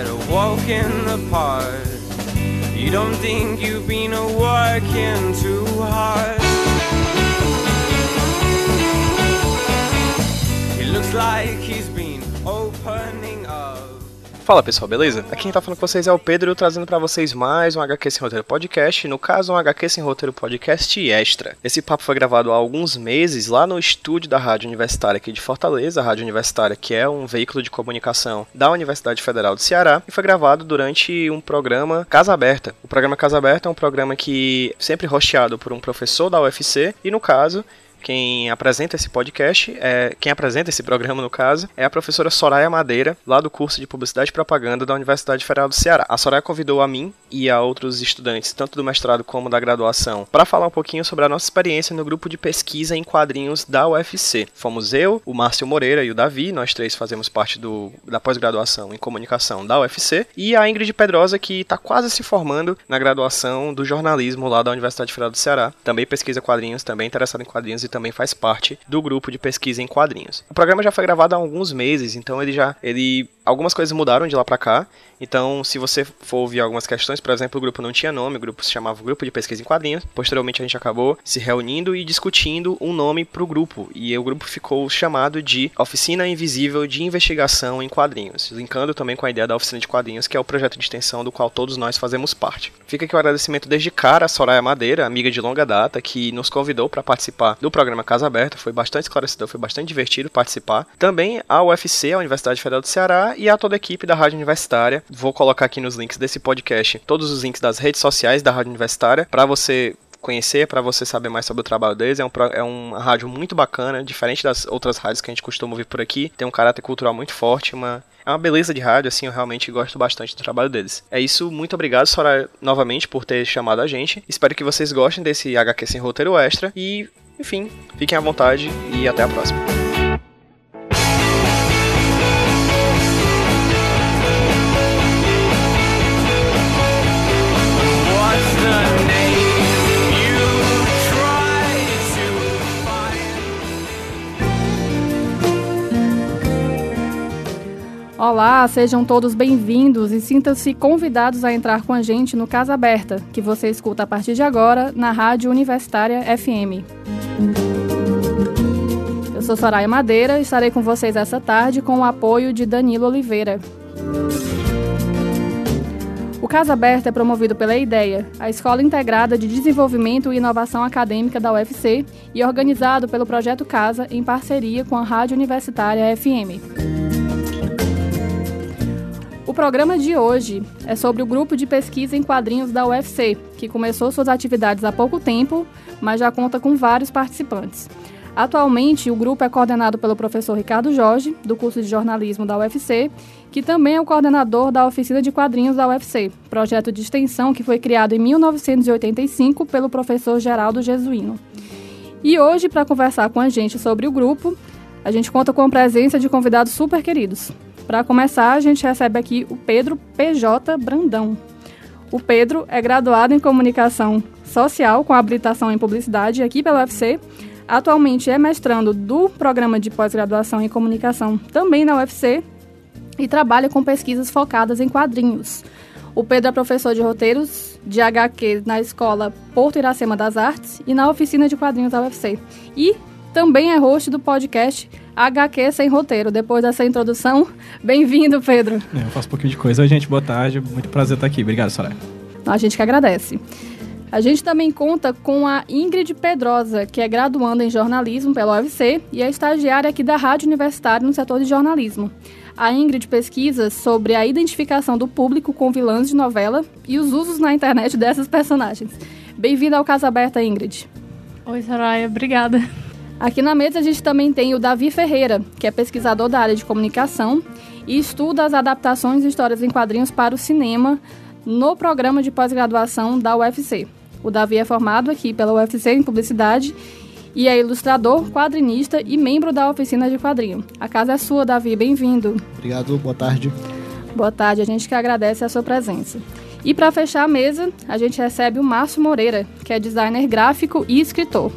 had a walk in. You don't think you've been working too hard. It looks like he's. Fala pessoal, beleza? Aqui quem tá falando com vocês é o Pedro, trazendo para vocês mais um HQ Sem Roteiro Podcast, no caso um HQ Sem Roteiro Podcast Extra. Esse papo foi gravado há alguns meses lá no estúdio da Rádio Universitária aqui de Fortaleza, a Rádio Universitária que é um veículo de comunicação da Universidade Federal do Ceará, e foi gravado durante um programa Casa Aberta. O programa Casa Aberta é um programa que sempre rosteado por um professor da UFC, e no caso quem apresenta esse podcast, é, quem apresenta esse programa, no caso, é a professora Soraya Madeira, lá do curso de Publicidade e Propaganda da Universidade Federal do Ceará. A Soraya convidou a mim e a outros estudantes, tanto do mestrado como da graduação, para falar um pouquinho sobre a nossa experiência no grupo de pesquisa em quadrinhos da UFC. Fomos eu, o Márcio Moreira e o Davi, nós três fazemos parte do, da pós-graduação em comunicação da UFC, e a Ingrid Pedrosa, que está quase se formando na graduação do jornalismo lá da Universidade Federal do Ceará. Também pesquisa quadrinhos, também interessada em quadrinhos e também faz parte do grupo de pesquisa em quadrinhos. O programa já foi gravado há alguns meses, então ele já ele algumas coisas mudaram de lá para cá. Então, se você for ouvir algumas questões, por exemplo, o grupo não tinha nome, o grupo se chamava Grupo de Pesquisa em Quadrinhos. Posteriormente, a gente acabou se reunindo e discutindo um nome para o grupo, e o grupo ficou chamado de Oficina Invisível de Investigação em Quadrinhos, linkando também com a ideia da Oficina de Quadrinhos, que é o projeto de extensão do qual todos nós fazemos parte. Fica aqui o agradecimento desde cara a Soraya Madeira, amiga de longa data, que nos convidou para participar do programa Casa Aberta. Foi bastante esclarecedor, foi bastante divertido participar. Também a UFC, a Universidade Federal do Ceará, e a toda a equipe da Rádio Universitária. Vou colocar aqui nos links desse podcast todos os links das redes sociais da Rádio Universitária para você conhecer, para você saber mais sobre o trabalho deles. É, um, é uma rádio muito bacana, diferente das outras rádios que a gente costuma ouvir por aqui. Tem um caráter cultural muito forte, uma, é uma beleza de rádio, assim, eu realmente gosto bastante do trabalho deles. É isso, muito obrigado, Sora, novamente, por ter chamado a gente. Espero que vocês gostem desse HQ sem roteiro extra. E, enfim, fiquem à vontade e até a próxima. Olá, sejam todos bem-vindos e sintam-se convidados a entrar com a gente no Casa Aberta, que você escuta a partir de agora na Rádio Universitária FM. Eu sou Soraya Madeira e estarei com vocês essa tarde com o apoio de Danilo Oliveira. O Casa Aberta é promovido pela IDEA, a Escola Integrada de Desenvolvimento e Inovação Acadêmica da UFC, e organizado pelo Projeto Casa em parceria com a Rádio Universitária FM. Programa de hoje é sobre o grupo de pesquisa em quadrinhos da UFC, que começou suas atividades há pouco tempo, mas já conta com vários participantes. Atualmente, o grupo é coordenado pelo professor Ricardo Jorge, do curso de jornalismo da UFC, que também é o coordenador da oficina de quadrinhos da UFC, projeto de extensão que foi criado em 1985 pelo professor Geraldo Jesuíno. E hoje, para conversar com a gente sobre o grupo, a gente conta com a presença de convidados super queridos. Para começar, a gente recebe aqui o Pedro PJ Brandão. O Pedro é graduado em Comunicação Social com habilitação em Publicidade aqui pela UFC. Atualmente é mestrando do programa de pós-graduação em Comunicação também na UFC e trabalha com pesquisas focadas em quadrinhos. O Pedro é professor de roteiros de HQ na escola Porto Iracema das Artes e na oficina de quadrinhos da UFC. E também é host do podcast HQ Sem Roteiro. Depois dessa introdução, bem-vindo, Pedro. É, eu faço um pouquinho de coisa. Oi, gente, boa tarde. Muito prazer estar aqui. Obrigado, Soraya. A gente que agradece. A gente também conta com a Ingrid Pedrosa, que é graduanda em jornalismo pela UFC e é estagiária aqui da Rádio Universitária no setor de jornalismo. A Ingrid pesquisa sobre a identificação do público com vilãs de novela e os usos na internet dessas personagens. Bem-vinda ao Casa Aberta, Ingrid. Oi, Soraya. Obrigada. Aqui na mesa a gente também tem o Davi Ferreira, que é pesquisador da área de comunicação e estuda as adaptações de histórias em quadrinhos para o cinema no programa de pós-graduação da UFC. O Davi é formado aqui pela UFC em publicidade e é ilustrador, quadrinista e membro da oficina de quadrinho. A casa é sua, Davi, bem-vindo. Obrigado, boa tarde. Boa tarde, a gente que agradece a sua presença. E para fechar a mesa, a gente recebe o Márcio Moreira, que é designer gráfico e escritor.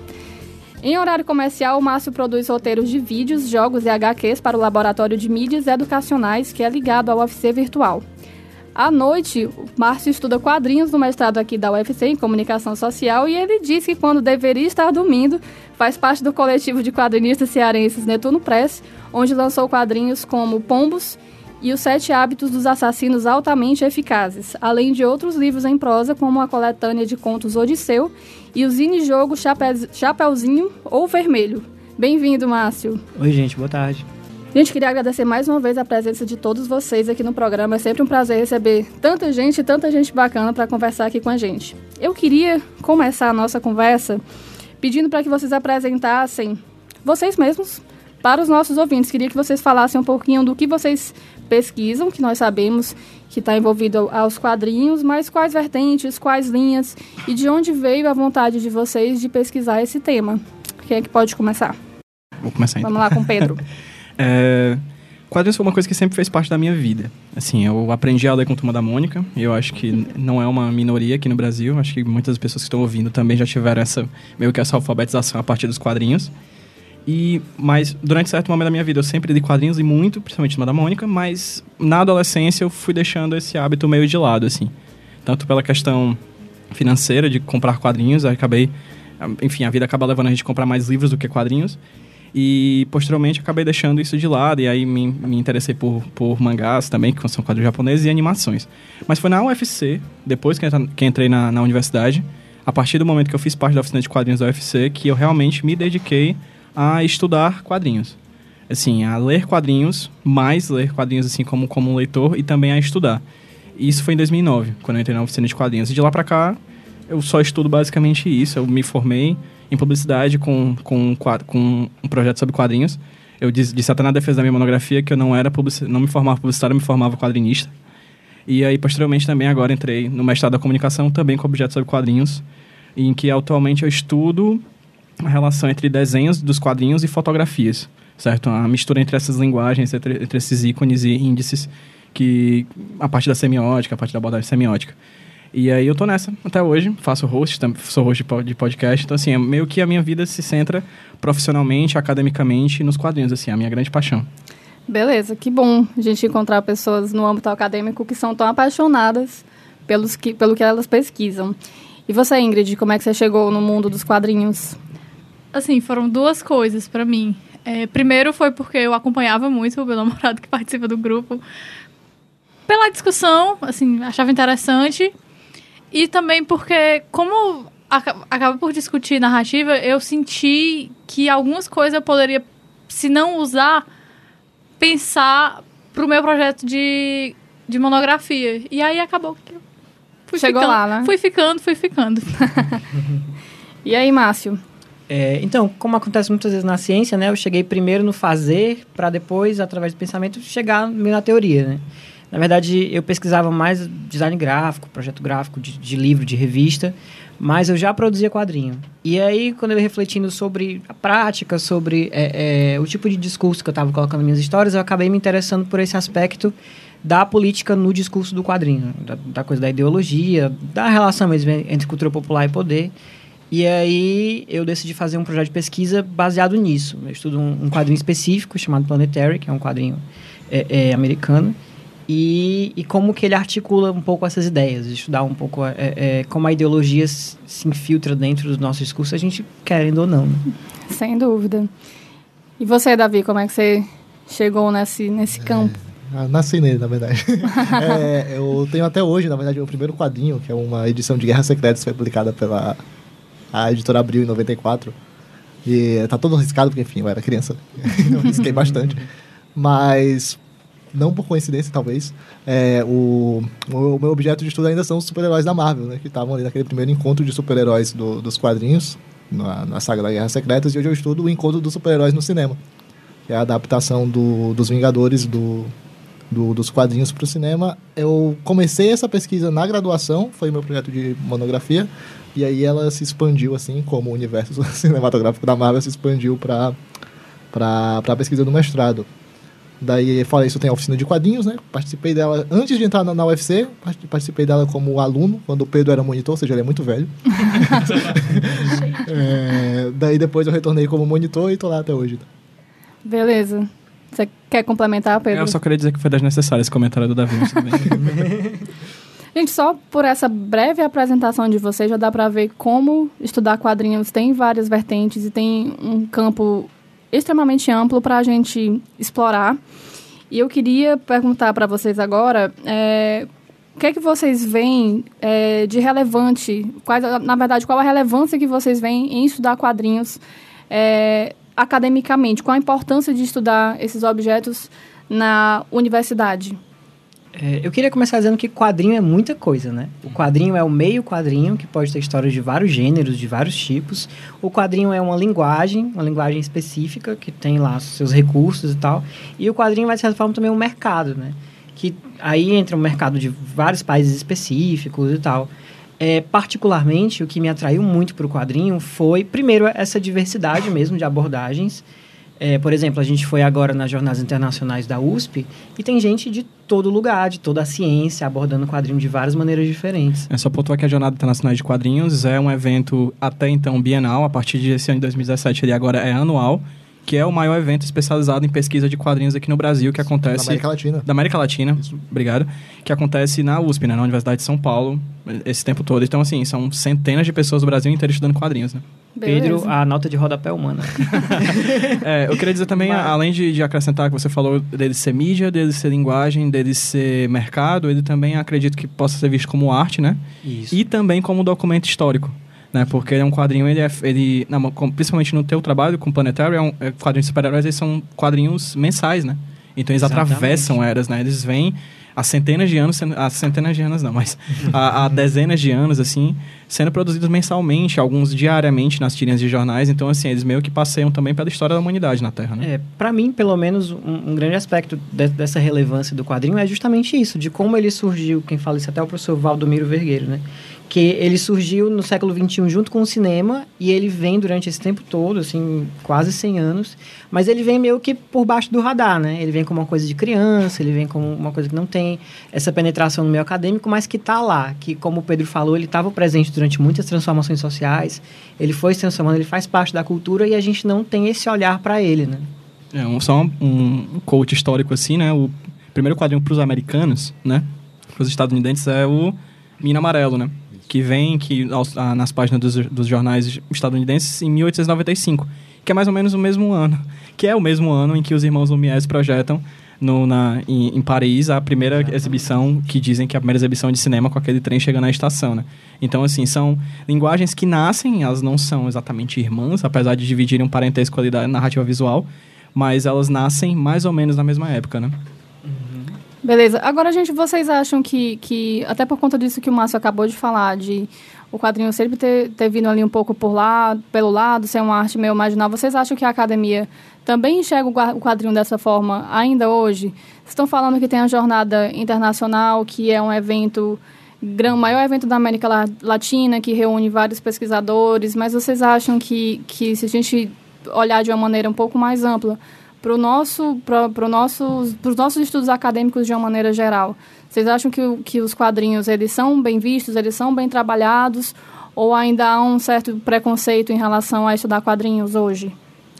Em horário comercial, o Márcio produz roteiros de vídeos, jogos e HQs para o Laboratório de Mídias Educacionais, que é ligado ao UFC Virtual. À noite, o Márcio estuda quadrinhos no mestrado aqui da UFC em Comunicação Social e ele diz que quando deveria estar dormindo, faz parte do coletivo de quadrinistas cearenses Netuno Press, onde lançou quadrinhos como Pombos e Os Sete Hábitos dos Assassinos Altamente Eficazes, além de outros livros em prosa, como a coletânea de contos Odisseu e o Zine Jogo Chape... Chapeuzinho ou Vermelho. Bem-vindo, Márcio. Oi, gente, boa tarde. Gente, queria agradecer mais uma vez a presença de todos vocês aqui no programa. É sempre um prazer receber tanta gente e tanta gente bacana para conversar aqui com a gente. Eu queria começar a nossa conversa pedindo para que vocês apresentassem vocês mesmos para os nossos ouvintes. Queria que vocês falassem um pouquinho do que vocês pesquisam, que nós sabemos que está envolvido aos quadrinhos, mas quais vertentes, quais linhas e de onde veio a vontade de vocês de pesquisar esse tema? Quem é que pode começar? Vou começar então. Vamos lá com o Pedro. é, quadrinhos foi uma coisa que sempre fez parte da minha vida. Assim, eu aprendi a ler com Turma da Mônica, e eu acho que não é uma minoria aqui no Brasil, acho que muitas pessoas que estão ouvindo também já tiveram essa, meio que essa alfabetização a partir dos quadrinhos. E, mas durante certo momento da minha vida eu sempre li quadrinhos e muito, principalmente na da Mônica, mas na adolescência eu fui deixando esse hábito meio de lado, assim. Tanto pela questão financeira de comprar quadrinhos, acabei, enfim, a vida acaba levando a gente a comprar mais livros do que quadrinhos. E posteriormente acabei deixando isso de lado e aí me, me interessei por, por mangás também, que são quadrinhos japoneses, e animações. Mas foi na UFC, depois que, que entrei na, na universidade, a partir do momento que eu fiz parte da oficina de quadrinhos da UFC, que eu realmente me dediquei a estudar quadrinhos. Assim, a ler quadrinhos, mais ler quadrinhos assim como, como leitor e também a estudar. Isso foi em 2009, quando eu entrei na oficina de quadrinhos. E de lá para cá, eu só estudo basicamente isso. Eu me formei em publicidade com, com, com um projeto sobre quadrinhos. Eu disse, disse até na defesa da minha monografia que eu não era não me formava publicitário, eu me formava quadrinista. E aí, posteriormente, também agora entrei no mestrado da comunicação, também com objetos sobre quadrinhos, em que atualmente eu estudo a relação entre desenhos dos quadrinhos e fotografias, certo? A mistura entre essas linguagens, entre, entre esses ícones e índices, que a parte da semiótica, a parte da abordagem semiótica. E aí eu tô nessa até hoje, faço host, sou host de podcast, então assim, é meio que a minha vida se centra profissionalmente, academicamente nos quadrinhos, assim, a minha grande paixão. Beleza, que bom a gente encontrar pessoas no âmbito acadêmico que são tão apaixonadas pelos que, pelo que elas pesquisam. E você, Ingrid, como é que você chegou no mundo dos quadrinhos? Assim, foram duas coisas para mim. É, primeiro foi porque eu acompanhava muito o meu namorado que participa do grupo pela discussão, assim, achava interessante. E também porque, como acaba por discutir narrativa, eu senti que algumas coisas eu poderia, se não usar, pensar pro meu projeto de, de monografia. E aí acabou que eu fui Chegou ficando, lá, né? Fui ficando, fui ficando. e aí, Márcio? É, então, como acontece muitas vezes na ciência, né? Eu cheguei primeiro no fazer, para depois, através do pensamento, chegar na teoria, né? Na verdade, eu pesquisava mais design gráfico, projeto gráfico de, de livro, de revista, mas eu já produzia quadrinho. E aí, quando eu ia refletindo sobre a prática, sobre é, é, o tipo de discurso que eu estava colocando nas minhas histórias, eu acabei me interessando por esse aspecto da política no discurso do quadrinho, da, da coisa da ideologia, da relação mesmo entre cultura popular e poder. E aí eu decidi fazer um projeto de pesquisa baseado nisso. Eu estudo um, um quadrinho específico chamado Planetary, que é um quadrinho é, é, americano, e, e, como que ele articula um pouco essas ideias, estudar um pouco é, é, como a ideologia se infiltra dentro do nosso discurso, a gente querendo ou não. Né? Sem dúvida. E você, Davi, como é que você chegou nesse, nesse é, campo? nasci nele, na verdade. é, eu tenho até hoje, na verdade, o primeiro quadrinho, que é uma edição de Guerra Secreta, que foi publicada pela a editora abriu em 94. E tá todo riscado, porque, enfim, eu era criança. eu risquei bastante. Mas, não por coincidência, talvez, é, o, o meu objeto de estudo ainda são os super-heróis da Marvel, né? Que estavam ali naquele primeiro encontro de super-heróis do, dos quadrinhos, na, na saga da Guerra Secretas, e hoje eu estudo o encontro dos super-heróis no cinema. Que é a adaptação do, dos Vingadores do, do, dos quadrinhos para o cinema. Eu comecei essa pesquisa na graduação, foi meu projeto de monografia, e aí ela se expandiu, assim, como o universo cinematográfico da Marvel se expandiu para a pesquisa do mestrado. Daí, fora isso, tem a oficina de quadrinhos, né? Participei dela antes de entrar na, na UFC, participei dela como aluno, quando o Pedro era monitor, ou seja, ele é muito velho. é, daí depois eu retornei como monitor e tô lá até hoje. Beleza. Você quer complementar, Pedro? Eu só queria dizer que foi desnecessário esse comentário do Davi. Gente, só por essa breve apresentação de vocês já dá para ver como estudar quadrinhos tem várias vertentes e tem um campo extremamente amplo para a gente explorar. E eu queria perguntar para vocês agora, é, o que é que vocês veem é, de relevante, quais, na verdade, qual a relevância que vocês veem em estudar quadrinhos é, academicamente? Qual a importância de estudar esses objetos na universidade? É, eu queria começar dizendo que quadrinho é muita coisa, né? O quadrinho é o meio quadrinho, que pode ter histórias de vários gêneros, de vários tipos. O quadrinho é uma linguagem, uma linguagem específica, que tem lá seus recursos e tal. E o quadrinho vai, de certa forma, também um mercado, né? Que aí entra um mercado de vários países específicos e tal. É, particularmente, o que me atraiu muito para o quadrinho foi, primeiro, essa diversidade mesmo de abordagens. É, por exemplo, a gente foi agora nas jornadas internacionais da USP e tem gente de todo lugar, de toda a ciência, abordando quadrinho de várias maneiras diferentes. É só pontuar que a Jornada Internacional de Quadrinhos é um evento até então bienal, a partir desse ano de 2017 ele agora é anual que é o maior evento especializado em pesquisa de quadrinhos aqui no Brasil, que acontece... Da América Latina. Da América Latina, Isso. obrigado. Que acontece na USP, né, na Universidade de São Paulo, esse tempo todo. Então, assim, são centenas de pessoas do Brasil inteiro estudando quadrinhos, né? Beleza. Pedro, a nota de rodapé humana. é, eu queria dizer também, Mas... além de, de, acrescentar que você falou dele ser mídia, dele ser linguagem, dele ser mercado, ele também acredito que possa ser visto como arte, né? Isso. E também como documento histórico né? Porque é um quadrinho, ele é, ele, não, principalmente no teu trabalho com Planetário, é um é, quadrinhos de super-heróis, eles são quadrinhos mensais, né? Então eles Exatamente. atravessam eras, né? Eles vêm há centenas de anos, há centenas de anos não, mas há, há, dezenas de anos, assim, sendo produzidos mensalmente, alguns diariamente nas tirinhas de jornais. Então, assim, eles meio que passeiam também pela história da humanidade na Terra, né? É, para mim, pelo menos, um, um grande aspecto de, dessa relevância do quadrinho é justamente isso, de como ele surgiu, quem fala isso até é o professor Valdomiro Vergueiro, né? Que ele surgiu no século XXI junto com o cinema e ele vem durante esse tempo todo, assim, quase 100 anos, mas ele vem meio que por baixo do radar, né? Ele vem como uma coisa de criança, ele vem como uma coisa que não tem essa penetração no meio acadêmico, mas que está lá, que como o Pedro falou, ele estava presente durante muitas transformações sociais, ele foi se transformando, ele faz parte da cultura e a gente não tem esse olhar para ele, né? É, um, só um, um coach histórico assim, né? O primeiro quadrinho para os americanos, né? Para os estadunidenses é o Mina Amarelo, né? Que vem que, nas páginas dos, dos jornais estadunidenses em 1895, que é mais ou menos o mesmo ano, que é o mesmo ano em que os irmãos Lumière projetam no, na, em, em, Paris a primeira exibição, que dizem que é a primeira exibição de cinema com aquele trem chegando na estação, né? Então, assim, são linguagens que nascem, elas não são exatamente irmãs, apesar de dividirem um parentesco ali da narrativa visual, mas elas nascem mais ou menos na mesma época, né? Beleza. Agora, gente, vocês acham que, que, até por conta disso que o Márcio acabou de falar, de o quadrinho sempre ter, ter vindo ali um pouco por lá, pelo lado, ser uma arte meio marginal, vocês acham que a academia também enxerga o quadrinho dessa forma ainda hoje? Vocês estão falando que tem a Jornada Internacional, que é um evento, o maior evento da América Latina, que reúne vários pesquisadores, mas vocês acham que, que se a gente olhar de uma maneira um pouco mais ampla, para nosso, pro nossos, os nossos estudos acadêmicos de uma maneira geral. Vocês acham que, que os quadrinhos eles são bem vistos, eles são bem trabalhados, ou ainda há um certo preconceito em relação a estudar quadrinhos hoje?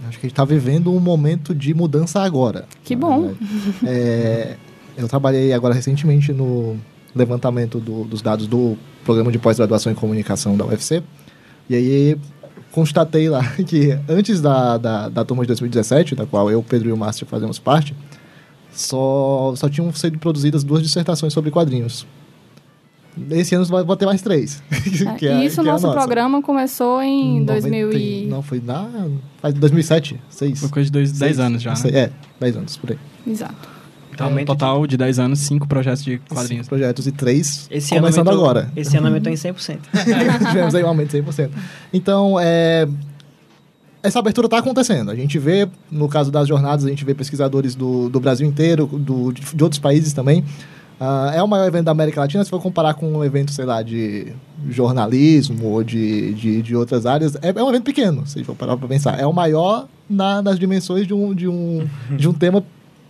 Acho que a gente está vivendo um momento de mudança agora. Que bom. É, eu trabalhei agora recentemente no levantamento do, dos dados do programa de pós-graduação em comunicação da UFC. E aí constatei lá que antes da, da, da turma de 2017, da qual eu, Pedro e o Márcio fazemos parte, só, só tinham sido produzidas duas dissertações sobre quadrinhos. Esse ano vai, ter mais três. É, é, isso, o é nosso programa começou em 2000 e... Não, foi na... Faz 2007, 6. Foi coisa de dois, 10 anos já, né? É, 10 anos, por aí. Exato. Então, um total de 10 anos, 5 projetos de quadrinhos. Cinco projetos e 3 começando aumentou, agora. Esse ano aumentou em 100%. Tivemos aí um aumento de 100%. Então, é, essa abertura está acontecendo. A gente vê, no caso das jornadas, a gente vê pesquisadores do, do Brasil inteiro, do, de outros países também. Uh, é o maior evento da América Latina, se for comparar com um evento, sei lá, de jornalismo ou de, de, de outras áreas. É, é um evento pequeno, se for parar para pensar. É o maior na, nas dimensões de um, de um, de um tema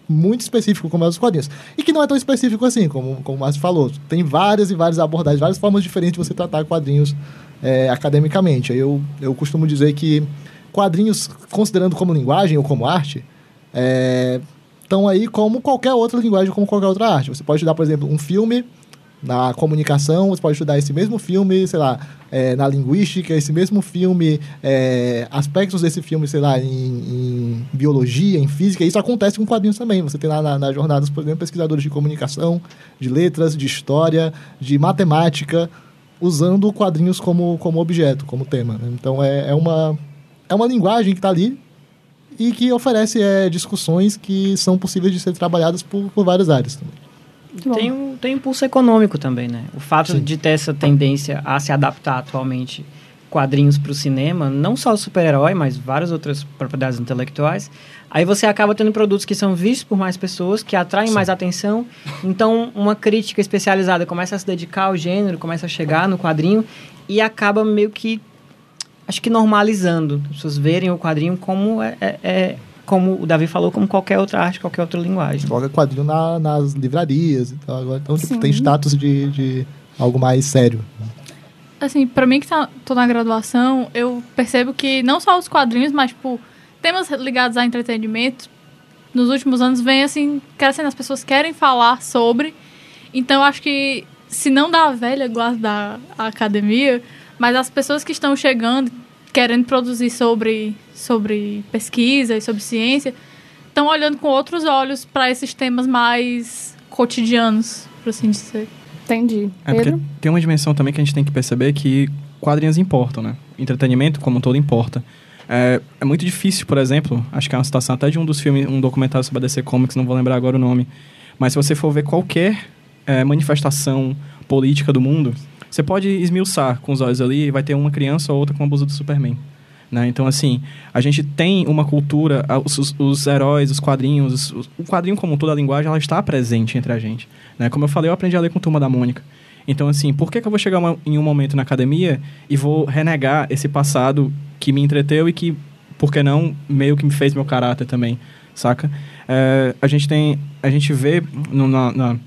muito específico como é os quadrinhos. E que não é tão específico assim, como, como o Márcio falou. Tem várias e várias abordagens, várias formas diferentes de você tratar quadrinhos é, academicamente. Eu, eu costumo dizer que quadrinhos, considerando como linguagem ou como arte, estão é, aí como qualquer outra linguagem, como qualquer outra arte. Você pode estudar, por exemplo, um filme na comunicação, você pode estudar esse mesmo filme, sei lá, é, na linguística, esse mesmo filme, é, aspectos desse filme, sei lá, em, em, biologia, em física. Isso acontece com quadrinhos também. Você tem lá nas na jornadas, por exemplo, pesquisadores de comunicação, de letras, de história, de matemática, usando quadrinhos como, como objeto, como tema. Né? Então é, é, uma, é uma linguagem que está ali e que oferece é, discussões que são possíveis de ser trabalhadas por, por várias áreas também. Tem um, tem um impulso econômico também, né? O fato Sim. de ter essa tendência a se adaptar atualmente quadrinhos para o cinema, não só o super-herói, mas várias outras propriedades intelectuais, aí você acaba tendo produtos que são vistos por mais pessoas, que atraem Sim. mais atenção. Então, uma crítica especializada começa a se dedicar ao gênero, começa a chegar no quadrinho e acaba meio que, acho que normalizando. As pessoas verem o quadrinho como é, é, é como o Davi falou, como qualquer outra arte, qualquer outra linguagem. Coloca quadrinho na, nas livrarias e tal. Agora, então, tipo, tem status de, de algo mais sério. Assim, pra mim que tá, tô na graduação, eu percebo que não só os quadrinhos, mas, tipo, temas ligados a entretenimento, nos últimos anos vem, assim, crescendo. As pessoas querem falar sobre. Então, eu acho que, se não da velha guarda da academia, mas as pessoas que estão chegando, querendo produzir sobre sobre pesquisa e sobre ciência estão olhando com outros olhos para esses temas mais cotidianos, por assim dizer. Entendi. É Pedro? porque tem uma dimensão também que a gente tem que perceber que quadrinhos importam, né? Entretenimento, como um todo, importa. É, é, muito difícil, por exemplo, acho que é uma citação até de um dos filmes, um documentário sobre a DC Comics, não vou lembrar agora o nome, mas se você for ver qualquer é, manifestação política do mundo, você pode esmiuçar com os olhos ali e vai ter uma criança ou outra com a blusa do Superman. Né? Então, assim, a gente tem uma cultura, os, os, os heróis, os quadrinhos, os, o quadrinho como toda a linguagem, ela está presente entre a gente. Né? Como eu falei, eu aprendi a ler com Turma da Mônica. Então, assim, por que, que eu vou chegar uma, em um momento na academia e vou renegar esse passado que me entreteu e que, por que não, meio que me fez meu caráter também, saca? É, a gente tem, a gente vê no, na, na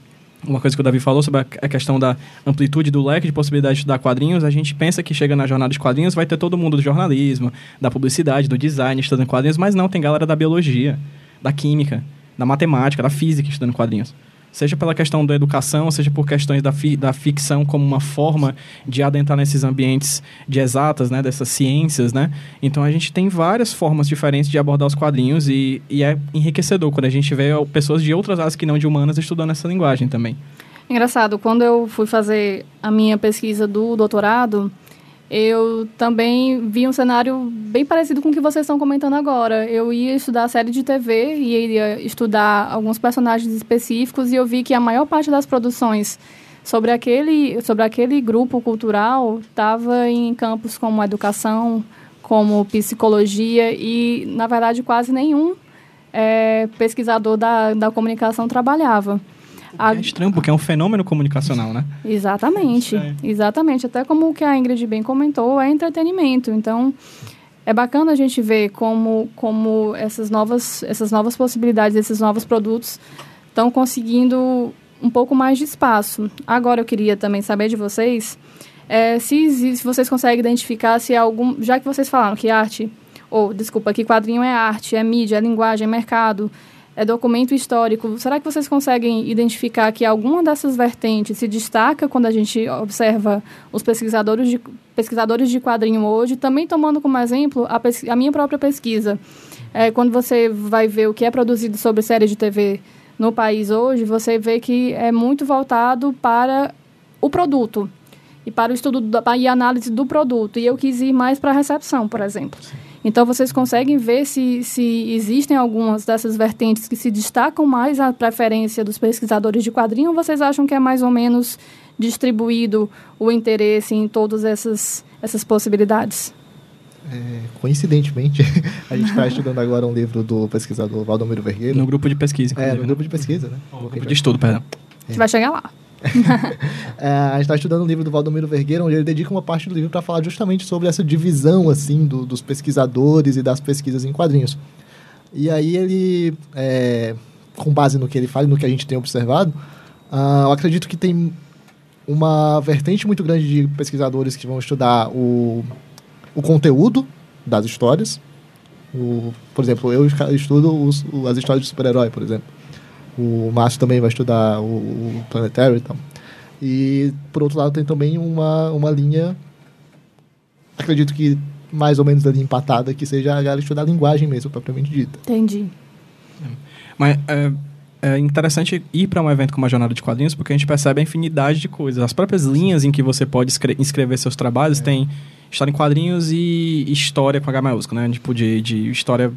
uma coisa que o Davi falou sobre a questão da amplitude do leque de possibilidades de estudar quadrinhos, a gente pensa que chega na jornada de quadrinhos vai ter todo mundo do jornalismo, da publicidade, do design estudando quadrinhos, mas não, tem galera da biologia, da química, da matemática, da física estudando quadrinhos seja pela questão da educação, seja por questões da, fi, da ficção como uma forma de adentrar nesses ambientes de exatas, né, dessas ciências, né? Então a gente tem várias formas diferentes de abordar os quadrinhos e, e é enriquecedor quando a gente vê pessoas de outras áreas que não de humanas estudando essa linguagem também. Engraçado, quando eu fui fazer a minha pesquisa do doutorado, eu também vi um cenário bem parecido com o que vocês estão comentando agora. Eu ia estudar série de TV e ia estudar alguns personagens específicos e eu vi que a maior parte das produções sobre aquele, sobre aquele grupo cultural estava em campos como educação, como psicologia e, na verdade, quase nenhum é, pesquisador da, da comunicação trabalhava. A... É estranho, porque é um fenômeno comunicacional, né? Exatamente, é. exatamente. Até como o que a Ingrid bem comentou, é entretenimento. Então, é bacana a gente ver como, como essas, novas, essas novas possibilidades, esses novos produtos estão conseguindo um pouco mais de espaço. Agora, eu queria também saber de vocês é, se, se vocês conseguem identificar se algum... Já que vocês falaram que arte... Ou, desculpa, que quadrinho é arte, é mídia, é linguagem, é mercado é documento histórico. Será que vocês conseguem identificar que alguma dessas vertentes se destaca quando a gente observa os pesquisadores de, pesquisadores de quadrinho hoje, também tomando como exemplo a, a minha própria pesquisa? É, quando você vai ver o que é produzido sobre séries de TV no país hoje, você vê que é muito voltado para o produto e para o estudo da, e análise do produto. E eu quis ir mais para a recepção, por exemplo. Sim. Então, vocês conseguem ver se, se existem algumas dessas vertentes que se destacam mais à preferência dos pesquisadores de quadrinho ou vocês acham que é mais ou menos distribuído o interesse em todas essas, essas possibilidades? É, coincidentemente, a gente está estudando agora um livro do pesquisador Valdomiro Vergueiro. No grupo de pesquisa. É, no grupo de pesquisa, né? No grupo de estudo, perdão. A gente vai chegar lá. é, a gente está estudando um livro do Valdomiro Vergueira, onde ele dedica uma parte do livro para falar justamente sobre essa divisão assim do, dos pesquisadores e das pesquisas em quadrinhos. E aí ele é, com base no que ele fala e no que a gente tem observado, uh, eu acredito que tem uma vertente muito grande de pesquisadores que vão estudar o, o conteúdo das histórias. O, por exemplo, eu estudo os, as histórias de super-herói, por exemplo. O Márcio também vai estudar o, o Planetary e tal. E, por outro lado, tem também uma, uma linha, acredito que mais ou menos ali empatada, que seja a galera estudar a linguagem mesmo, propriamente dita. Entendi. Mas é, é interessante ir para um evento como a Jornada de Quadrinhos, porque a gente percebe a infinidade de coisas. As próprias linhas em que você pode inscrever seus trabalhos é. tem história em quadrinhos e história com H maiúsculo, né? Tipo, de, de história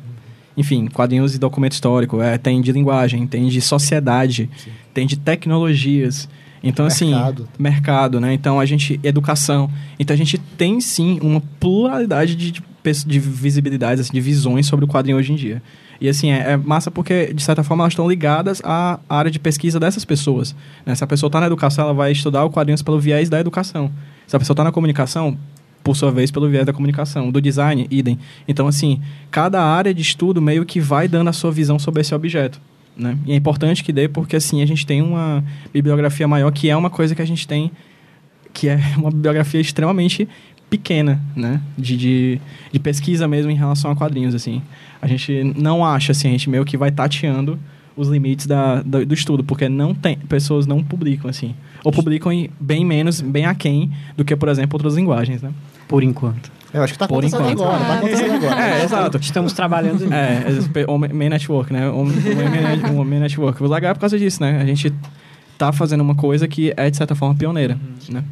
enfim, quadrinhos e documento histórico, é, tem de linguagem, tem de sociedade, Sim. tem de tecnologias. Então, assim, mercado. assim, mercado, né? Então, a gente, educação. Então, a gente tem, sim, uma pluralidade de, de, de visibilidades, assim, de visões sobre o quadrinho hoje em dia. E assim, é, é, massa porque, de certa forma, elas estão ligadas à área de pesquisa dessas pessoas. Né? Se a pessoa está na educação, ela vai estudar o quadrinhos pelo viés da educação. Se a pessoa está na comunicação, por sua vez, pelo viés da comunicação. Do design, idem. Então, assim, cada área de estudo meio que vai dando a sua visão sobre esse objeto. Né? E é importante que dê porque, assim, a gente tem uma bibliografia maior, que é uma coisa que a gente tem que é uma bibliografia extremamente pequena, né? De, de, de, pesquisa mesmo em relação a quadrinhos, assim. A gente não acha, assim, a gente meio que vai tateando os limites da, da, do estudo, porque não tem, pessoas não publicam, assim. Ou publicam bem menos, bem aquém do que, por exemplo, outras linguagens, né? Por enquanto. Eu acho que está acontecendo enquanto. agora, tá acontecendo agora. É, exato. Estamos trabalhando É, o main network, né? O main network. O legal é por causa disso, né? A gente tá fazendo uma coisa que é, de certa forma, pioneira, uhum. né?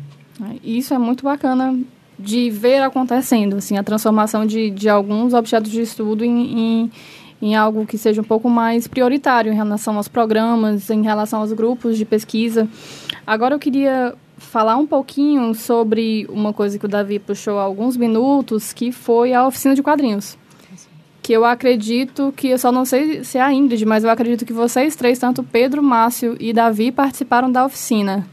Isso é muito bacana de ver acontecendo, assim, a transformação de, de alguns objetos de estudo em, em, em, algo que seja um pouco mais prioritário em relação aos programas, em relação aos grupos de pesquisa. Agora eu queria falar um pouquinho sobre uma coisa que o Davi puxou há alguns minutos, que foi a oficina de quadrinhos. Que eu acredito que, eu só não sei se é a Ingrid, mas eu acredito que vocês três, tanto Pedro, Márcio e Davi, participaram da oficina.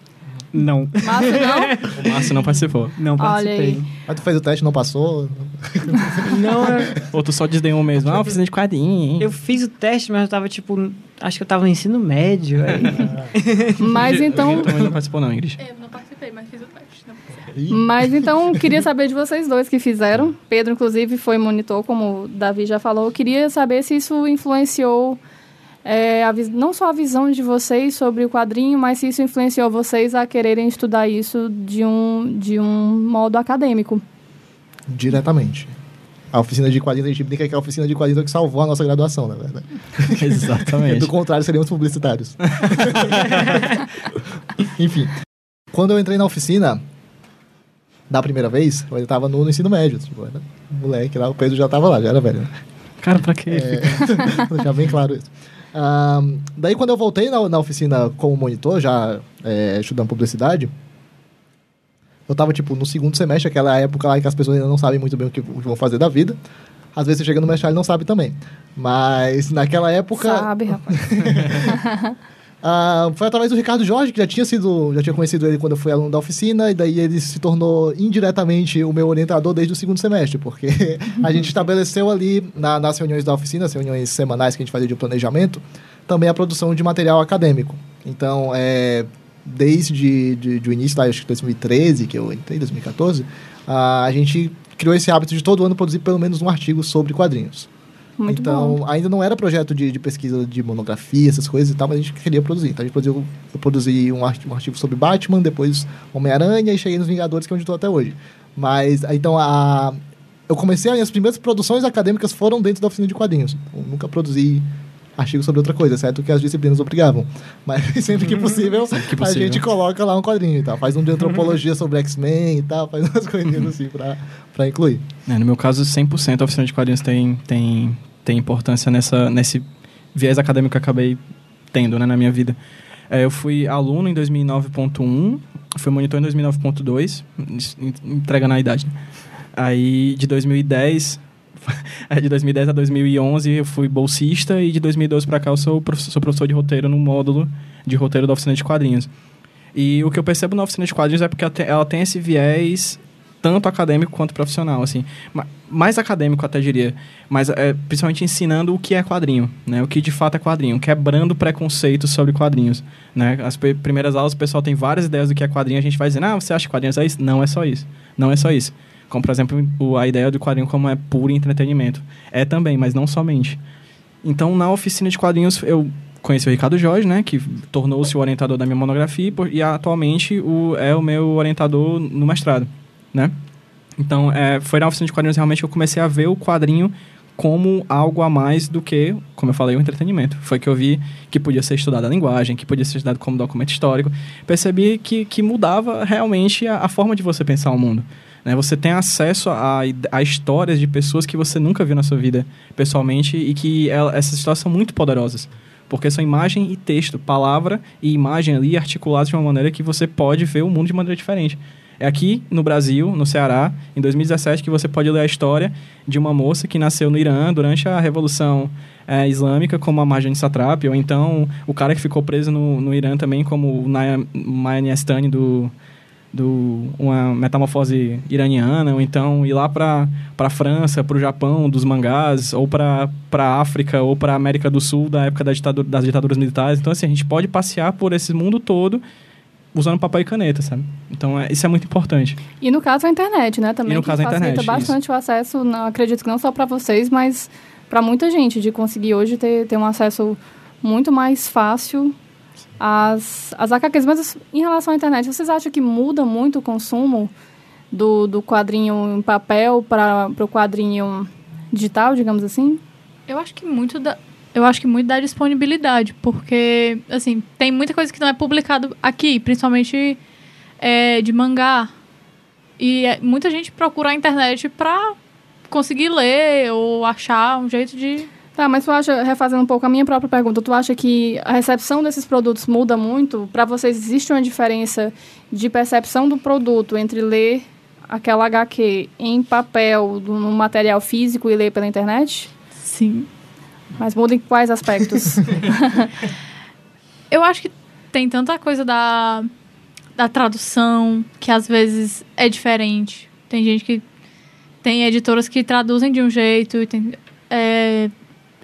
Não. Márcio não? O Márcio não participou. Não participei. Mas tu fez o teste e não passou? não, eu... Ou tu só desdenhou mesmo? Ah, oficina de quadrinho, hein? Eu fiz o teste, mas eu tava, tipo... Acho que eu tava no ensino médio. Aí... mas então... também não participou não, Ingrid. Eu não participei, mas fiz o teste. Mas então, queria saber de vocês dois que fizeram. Pedro, inclusive, foi monitor, como o Davi já falou. Eu queria saber se isso influenciou é, a, não só a visão de vocês sobre o quadrinho, mas se isso influenciou vocês a quererem estudar isso de um, de um modo acadêmico. Diretamente. A oficina de quadrinhos, a gente brinca que é a oficina de quadrinhos que salvou a nossa graduação, na verdade. Exatamente. Do contrário, seríamos publicitários. Enfim. Quando eu entrei na oficina, da primeira vez, eu estava no, no, ensino médio. Tipo, era moleque lá, o Pedro já estava lá, já era velho. Cara, pra quê? É, deixar bem claro isso. Um, daí, quando eu voltei na, na oficina como monitor, já é, estudando publicidade, eu tava, tipo, no segundo semestre, aquela época lá que as pessoas ainda não sabem muito bem o que, vão fazer da vida. Às vezes você chega no mestrado e não sabe também. Mas naquela época. Sabe, rapaz. Uh, foi através do Ricardo Jorge, que já tinha sido, já tinha conhecido ele quando eu fui aluno da oficina, e daí ele se tornou indiretamente o meu orientador desde o segundo semestre, porque a gente estabeleceu ali na, nas reuniões da oficina, as reuniões semanais que a gente fazia de planejamento, também a produção de material acadêmico. Então, é, desde de, de, o início, acho que 2013, que eu entrei, 2014, uh, a gente criou esse hábito de todo ano produzir pelo menos um artigo sobre quadrinhos. Muito então, bom. ainda não era projeto de, de, pesquisa de monografia, essas coisas e tal, mas a gente queria produzir. Então, a gente produziu, eu produzi um artigo, um artigo sobre Batman, depois Homem-Aranha e cheguei nos Vingadores, que é onde estou até hoje. Mas, então, a, eu comecei, as primeiras produções acadêmicas foram dentro da oficina de quadrinhos. Eu nunca produzi artigo sobre outra coisa, certo que as disciplinas obrigavam. Mas sempre que possível, sempre que possível. a gente coloca lá um quadrinho e tal. Faz um de antropologia sobre X-Men e tal, faz umas coisinhas assim pra, pra incluir. É, no meu caso, 100% a oficina de quadrinhos tem, tem, tem importância nessa, nesse viés acadêmico que acabei tendo né, na minha vida. É, eu fui aluno em 2009.1, fui monitor em 2009.2, entregando a idade. Né? Aí, de 2010 de 2010 a 2011 eu fui bolsista e de 2012 para cá eu sou professor, sou professor de roteiro no módulo de roteiro da oficina de quadrinhos. E o que eu percebo na oficina de quadrinhos é porque ela tem esse viés tanto acadêmico quanto profissional, assim. Mais acadêmico, até diria. Mas é, principalmente ensinando o que é quadrinho, né? O que de fato é quadrinho. Quebrando preconceitos sobre quadrinhos, né? As primeiras aulas o pessoal tem várias ideias do que é quadrinho. A gente vai dizendo, ah, você acha que quadrinhos é isso? Não é só isso. Não é só isso. Como, por exemplo, a ideia do quadrinho como é puro entretenimento. É também, mas não somente. Então, na oficina de quadrinhos, eu conheci o Ricardo Jorge, né, que tornou-se o orientador da minha monografia e atualmente o, é o meu orientador no mestrado, né? Então, é, foi na oficina de quadrinhos realmente que eu comecei a ver o quadrinho como algo a mais do que, como eu falei, o entretenimento. Foi que eu vi que podia ser estudado a linguagem, que podia ser estudado como documento histórico. Percebi que, que mudava realmente a, a forma de você pensar o mundo. Né? Você tem acesso a, a histórias de pessoas que você nunca viu na sua vida pessoalmente e que ela, essas histórias são muito poderosas. Porque são imagem e texto, palavra e imagem ali articuladas de uma maneira que você pode ver o mundo de maneira diferente. É aqui no Brasil, no Ceará, em 2017, que você pode ler a história de uma moça que nasceu no Irã durante a Revolução é, Islâmica, como a Marjane Satrapi, ou então o cara que ficou preso no, no Irã também, como o Maya Niastani do, do uma metamorfose iraniana, ou então ir lá para a França, para o Japão, dos mangás, ou para a África, ou para a América do Sul, da época da ditadura, das ditaduras militares. Então, assim, a gente pode passear por esse mundo todo usando papel e caneta, sabe? Então, é, isso é muito importante. E no caso, a internet, né? Também e no caso, a internet, bastante isso. o acesso, não, acredito que não só para vocês, mas para muita gente, de conseguir hoje ter, ter um acesso muito mais fácil as, as HQs. Mas em relação à internet, vocês acham que muda muito o consumo do, do quadrinho em papel para o quadrinho digital, digamos assim? Eu acho que muito da, eu acho que muito da disponibilidade, porque, assim, tem muita coisa que não é publicado aqui, principalmente é, de mangá. E é, muita gente procura a internet para conseguir ler ou achar um jeito de Tá, mas tu acha, refazendo um pouco a minha própria pergunta, tu acha que a recepção desses produtos muda muito? Para vocês, existe uma diferença de percepção do produto entre ler aquela HQ em papel, no material físico e ler pela internet? Sim. Mas muda em quais aspectos? Eu acho que tem tanta coisa da, da tradução que às vezes é diferente. Tem gente que. Tem editoras que traduzem de um jeito e tem. É,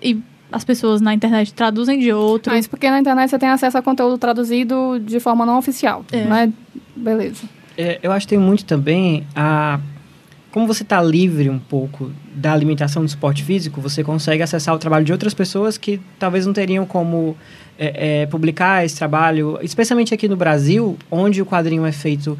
e as pessoas na internet traduzem de outro. Ah, isso porque na internet você tem acesso a conteúdo traduzido de forma não oficial, é. né? Beleza. É, eu acho que tem muito também a... Como você está livre um pouco da limitação do esporte físico, você consegue acessar o trabalho de outras pessoas que talvez não teriam como é, é, publicar esse trabalho, especialmente aqui no Brasil, onde o quadrinho é feito,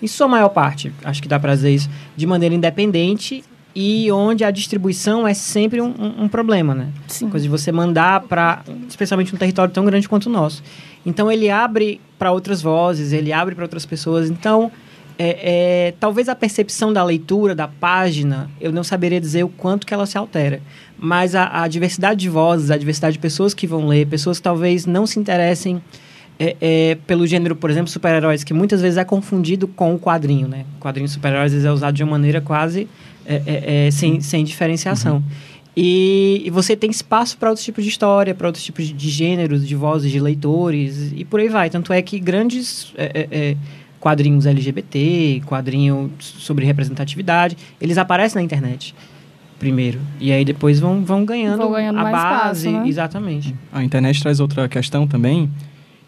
em sua maior parte, acho que dá para dizer isso, de maneira independente e onde a distribuição é sempre um, um, um problema, né? Sim. Coisa de você mandar para, especialmente um território tão grande quanto o nosso. Então ele abre para outras vozes, ele abre para outras pessoas. Então, é, é, talvez a percepção da leitura da página, eu não saberia dizer o quanto que ela se altera. Mas a, a diversidade de vozes, a diversidade de pessoas que vão ler, pessoas que talvez não se interessem é, é, pelo gênero, por exemplo, super-heróis, que muitas vezes é confundido com o quadrinho, né? O quadrinho super-heróis é usado de uma maneira quase é, é, é, sem, sem diferenciação. Uhum. E, e, você tem espaço para outros tipos de história, para outros tipos de, de, gêneros, de vozes, de leitores, e por aí vai. Tanto é que grandes é, é, quadrinhos LGBT, quadrinhos sobre representatividade, eles aparecem na internet primeiro. E aí depois vão, vão ganhando, vão ganhando a base. Espaço, né? Exatamente. A internet traz outra questão também,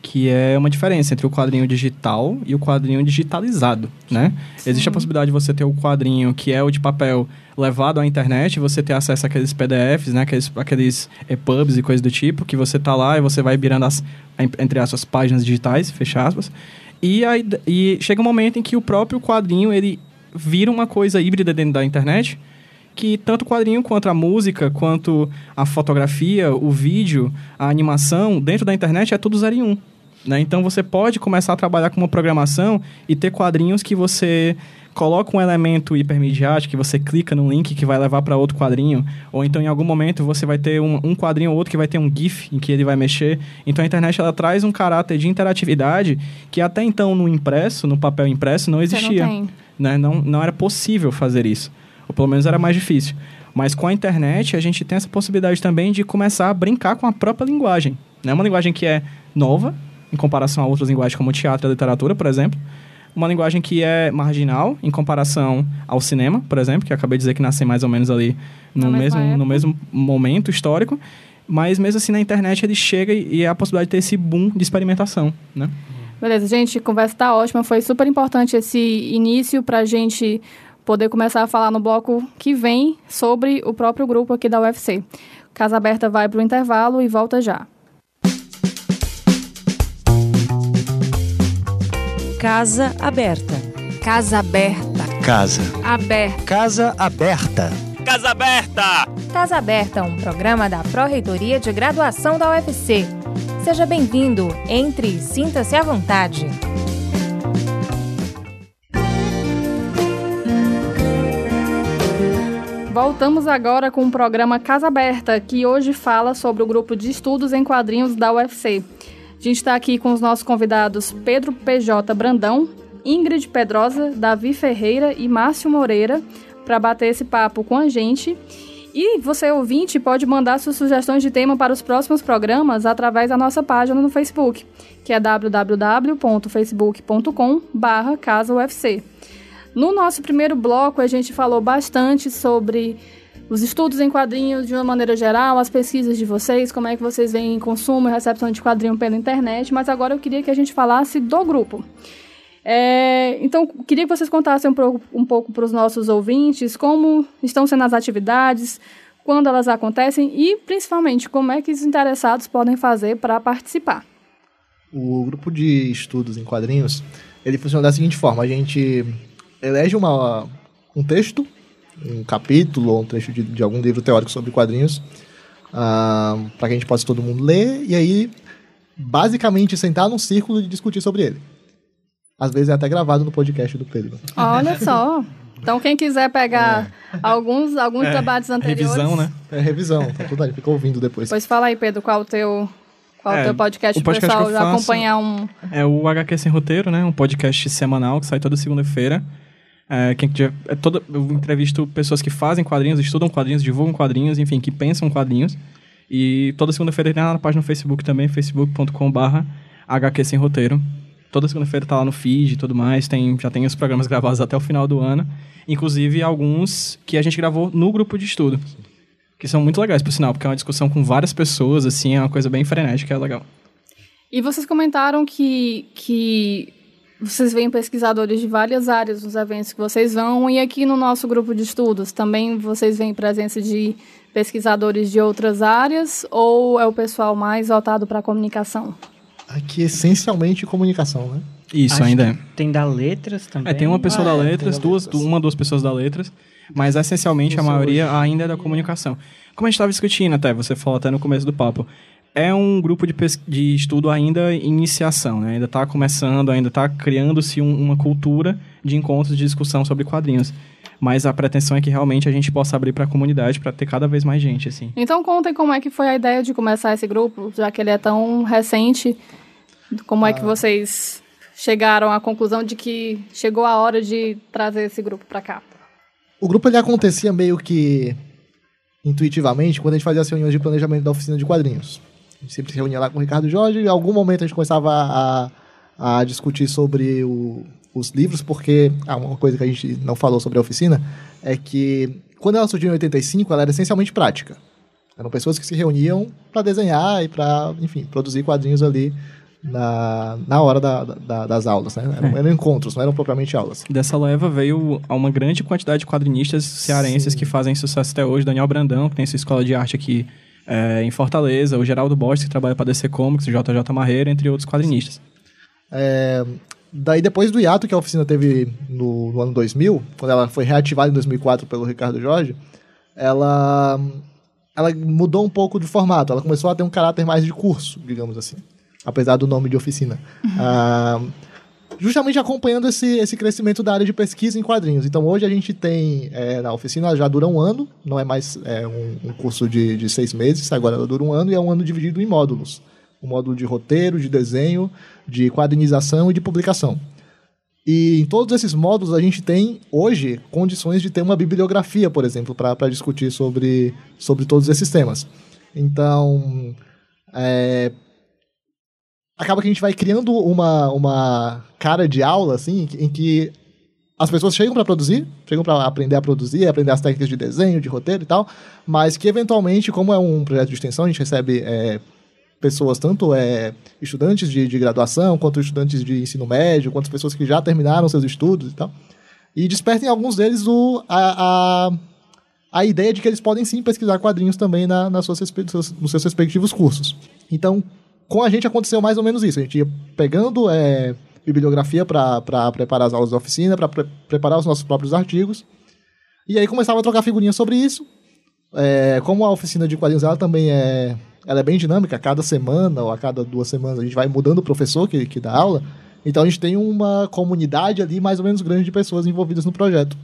que é uma diferença entre o quadrinho digital e o quadrinho digitalizado, né? Sim. Existe a possibilidade de você ter o quadrinho que é o de papel levado à internet, você ter acesso àqueles PDFs, né? Aqueles, aqueles EPUBs e coisas do tipo, que você tá lá e você vai virando as, entre as suas páginas digitais, fecha aspas. E, aí, e chega um momento em que o próprio quadrinho, ele vira uma coisa híbrida dentro da internet, que tanto o quadrinho quanto a música, quanto a fotografia, o vídeo, a animação, dentro da internet é tudo zero em um. Né? Então você pode começar a trabalhar com uma programação e ter quadrinhos que você coloca um elemento hipermediático, que você clica no link que vai levar para outro quadrinho, ou então em algum momento você vai ter um, um, quadrinho ou outro que vai ter um GIF em que ele vai mexer. Então a internet ela traz um caráter de interatividade que até então no impresso, no papel impresso, não existia. Não, né? não, não era possível fazer isso. Ou pelo menos era mais difícil. Mas com a internet a gente tem essa possibilidade também de começar a brincar com a própria linguagem. É né? uma linguagem que é nova, em comparação a outras linguagens como teatro e literatura, por exemplo. uma linguagem que é marginal em comparação ao cinema, por exemplo, que eu acabei de dizer que nascem mais ou menos ali no, mesmo, no mesmo momento histórico. Mas mesmo assim, na internet ele chega e é a possibilidade de ter esse boom de experimentação, né? Beleza, gente, a conversa tá ótima. Foi super importante esse início pra gente poder começar a falar no bloco que vem sobre o próprio grupo aqui da UFC. Casa Aberta vai pro intervalo e volta já. Casa Aberta. Casa Aberta. Casa. Aberta. Casa aberta. Casa Aberta! Casa Aberta é um programa da Pró-Reitoria de Graduação da UFC. Seja bem-vindo, entre e sinta-se à vontade. Voltamos agora com o programa Casa Aberta, que hoje fala sobre o grupo de estudos em quadrinhos da UFC. A gente está aqui com os nossos convidados Pedro PJ Brandão, Ingrid Pedrosa, Davi Ferreira e Márcio Moreira para bater esse papo com a gente. E você, ouvinte, pode mandar suas sugestões de tema para os próximos programas através da nossa página no Facebook, que é www.facebook.com barra. No nosso primeiro bloco, a gente falou bastante sobre os estudos em quadrinhos de uma maneira geral, as pesquisas de vocês, como é que vocês veem consumo e recepção de quadrinho pela internet, mas agora eu queria que a gente falasse do grupo. É, então, queria que vocês contassem um, pouco para os nossos ouvintes como estão sendo as atividades, quando elas acontecem e, principalmente, como é que os interessados podem fazer para participar. O grupo de estudos em quadrinhos, ele funciona da seguinte forma, a gente elege uma, um texto, um capítulo ou um trecho de, de algum livro teórico sobre quadrinhos, para que a gente possa todo mundo ler e aí, basicamente, sentar num círculo e discutir sobre ele. Às vezes é até gravado no podcast do Pedro. Olha só. Então, quem quiser pegar alguns, alguns É, debates anteriores... Revisão, né? É revisão, tá tudo ali, fica ouvindo depois. Pois fala aí, Pedro, qual o teu, qual É, o teu podcast, o podcast pessoal eu faço- acompanhar um... É o HQ Sem Roteiro, né? Um podcast semanal que sai toda segunda-feira. É, quem quiser- é toda, eu entrevisto pessoas que fazem quadrinhos, estudam quadrinhos, divulgam quadrinhos, enfim, que pensam quadrinhos. E toda segunda-feira tem lá na página do Facebook também, facebook.com.br HQ Sem Roteiro. Toda segunda-feira tá lá no feed e tudo mais. Tem, já tem os programas gravados até o final do ano. Inclusive alguns que a gente gravou no grupo de estudo. Que são muito legais, por sinal, porque é uma discussão com várias pessoas, assim, é uma coisa bem frenética, é legal. E vocês comentaram que, que vocês veem pesquisadores de várias áreas nos eventos que vocês vão, e aqui no nosso grupo de estudos também vocês veem presença de pesquisadores de outras áreas, ou é o pessoal mais voltado para a comunicação? Aqui, essencialmente, comunicação, né? Isso, Acho ainda é. Tem da Letras também. É, tem uma pessoa Ah, da é, letras, tem da duas, letras. uma, duas pessoas da letras, mas essencialmente a Isso maioria ainda é da comunicação. Como a gente estava discutindo até, você falou até no começo do papo, é um grupo de, de estudo ainda em iniciação, né? ainda está começando, ainda está criando-se um- uma cultura de encontros de discussão sobre quadrinhos. Mas a pretensão é que realmente a gente possa abrir para a comunidade para ter cada vez mais gente, assim. Então contem como é que foi a ideia de começar esse grupo, já que ele é tão recente, como é que vocês chegaram à conclusão de que chegou a hora de trazer esse grupo para cá? O grupo ele acontecia meio que intuitivamente quando a gente fazia as reuniões de planejamento da oficina de quadrinhos. A gente sempre se reunia lá com o Ricardo Jorge e em algum momento a gente começava a, a discutir sobre o- os livros, porque ah, uma coisa que a gente não falou sobre a oficina é que quando ela surgiu em 85, ela era essencialmente prática. Eram pessoas que se reuniam para desenhar e para, enfim, produzir quadrinhos ali na, na hora da- da- das aulas. Né? Eram, eram encontros, não eram propriamente aulas. Dessa leva veio a uma grande quantidade de quadrinistas cearenses Sim. que fazem sucesso até hoje. Daniel Brandão, que tem sua escola de arte aqui é, em Fortaleza. O Geraldo Borges, que trabalha para DC Comics, o JJ Marreiro, entre outros quadrinistas. É, daí, depois do hiato que a oficina teve no, no ano 2000, quando ela foi reativada em 2004 pelo Ricardo Jorge, ela, ela mudou um pouco de formato. Ela começou a ter um caráter mais de curso, digamos assim. Apesar do nome de oficina. Ah, justamente acompanhando esse, esse crescimento da área de pesquisa em quadrinhos. Então, hoje a gente tem, é, na oficina, já dura um ano, não é mais é, um, um curso de, de seis meses, agora ela dura um ano e é um ano dividido em módulos. Um módulo de roteiro, de desenho, de quadrinização e de publicação. E em todos esses módulos a gente tem, hoje, condições de ter uma bibliografia, por exemplo, para discutir sobre, sobre todos esses temas. Então, é, acaba que a gente vai criando uma, uma cara de aula, assim, em que as pessoas chegam para produzir, chegam para aprender a produzir, aprender as técnicas de desenho, de roteiro e tal, mas que eventualmente, como é um projeto de extensão, a gente recebe é, pessoas, tanto é, estudantes de, de, graduação, quanto estudantes de ensino médio, quanto pessoas que já terminaram seus estudos e tal, e despertem alguns deles o, a, a, a ideia de que eles podem sim pesquisar quadrinhos também na, nas suas, nos seus respectivos cursos. Então, com a gente aconteceu mais ou menos isso, a gente ia pegando... É, bibliografia para preparar as aulas da oficina, para pre preparar os nossos próprios artigos. E aí começava a trocar figurinhas sobre isso. É, como a oficina de quadrinhos ela também é, ela é bem dinâmica, a cada semana ou a cada duas semanas a gente vai mudando o professor que, que dá aula. Então a gente tem uma comunidade ali mais ou menos grande de pessoas envolvidas no projeto.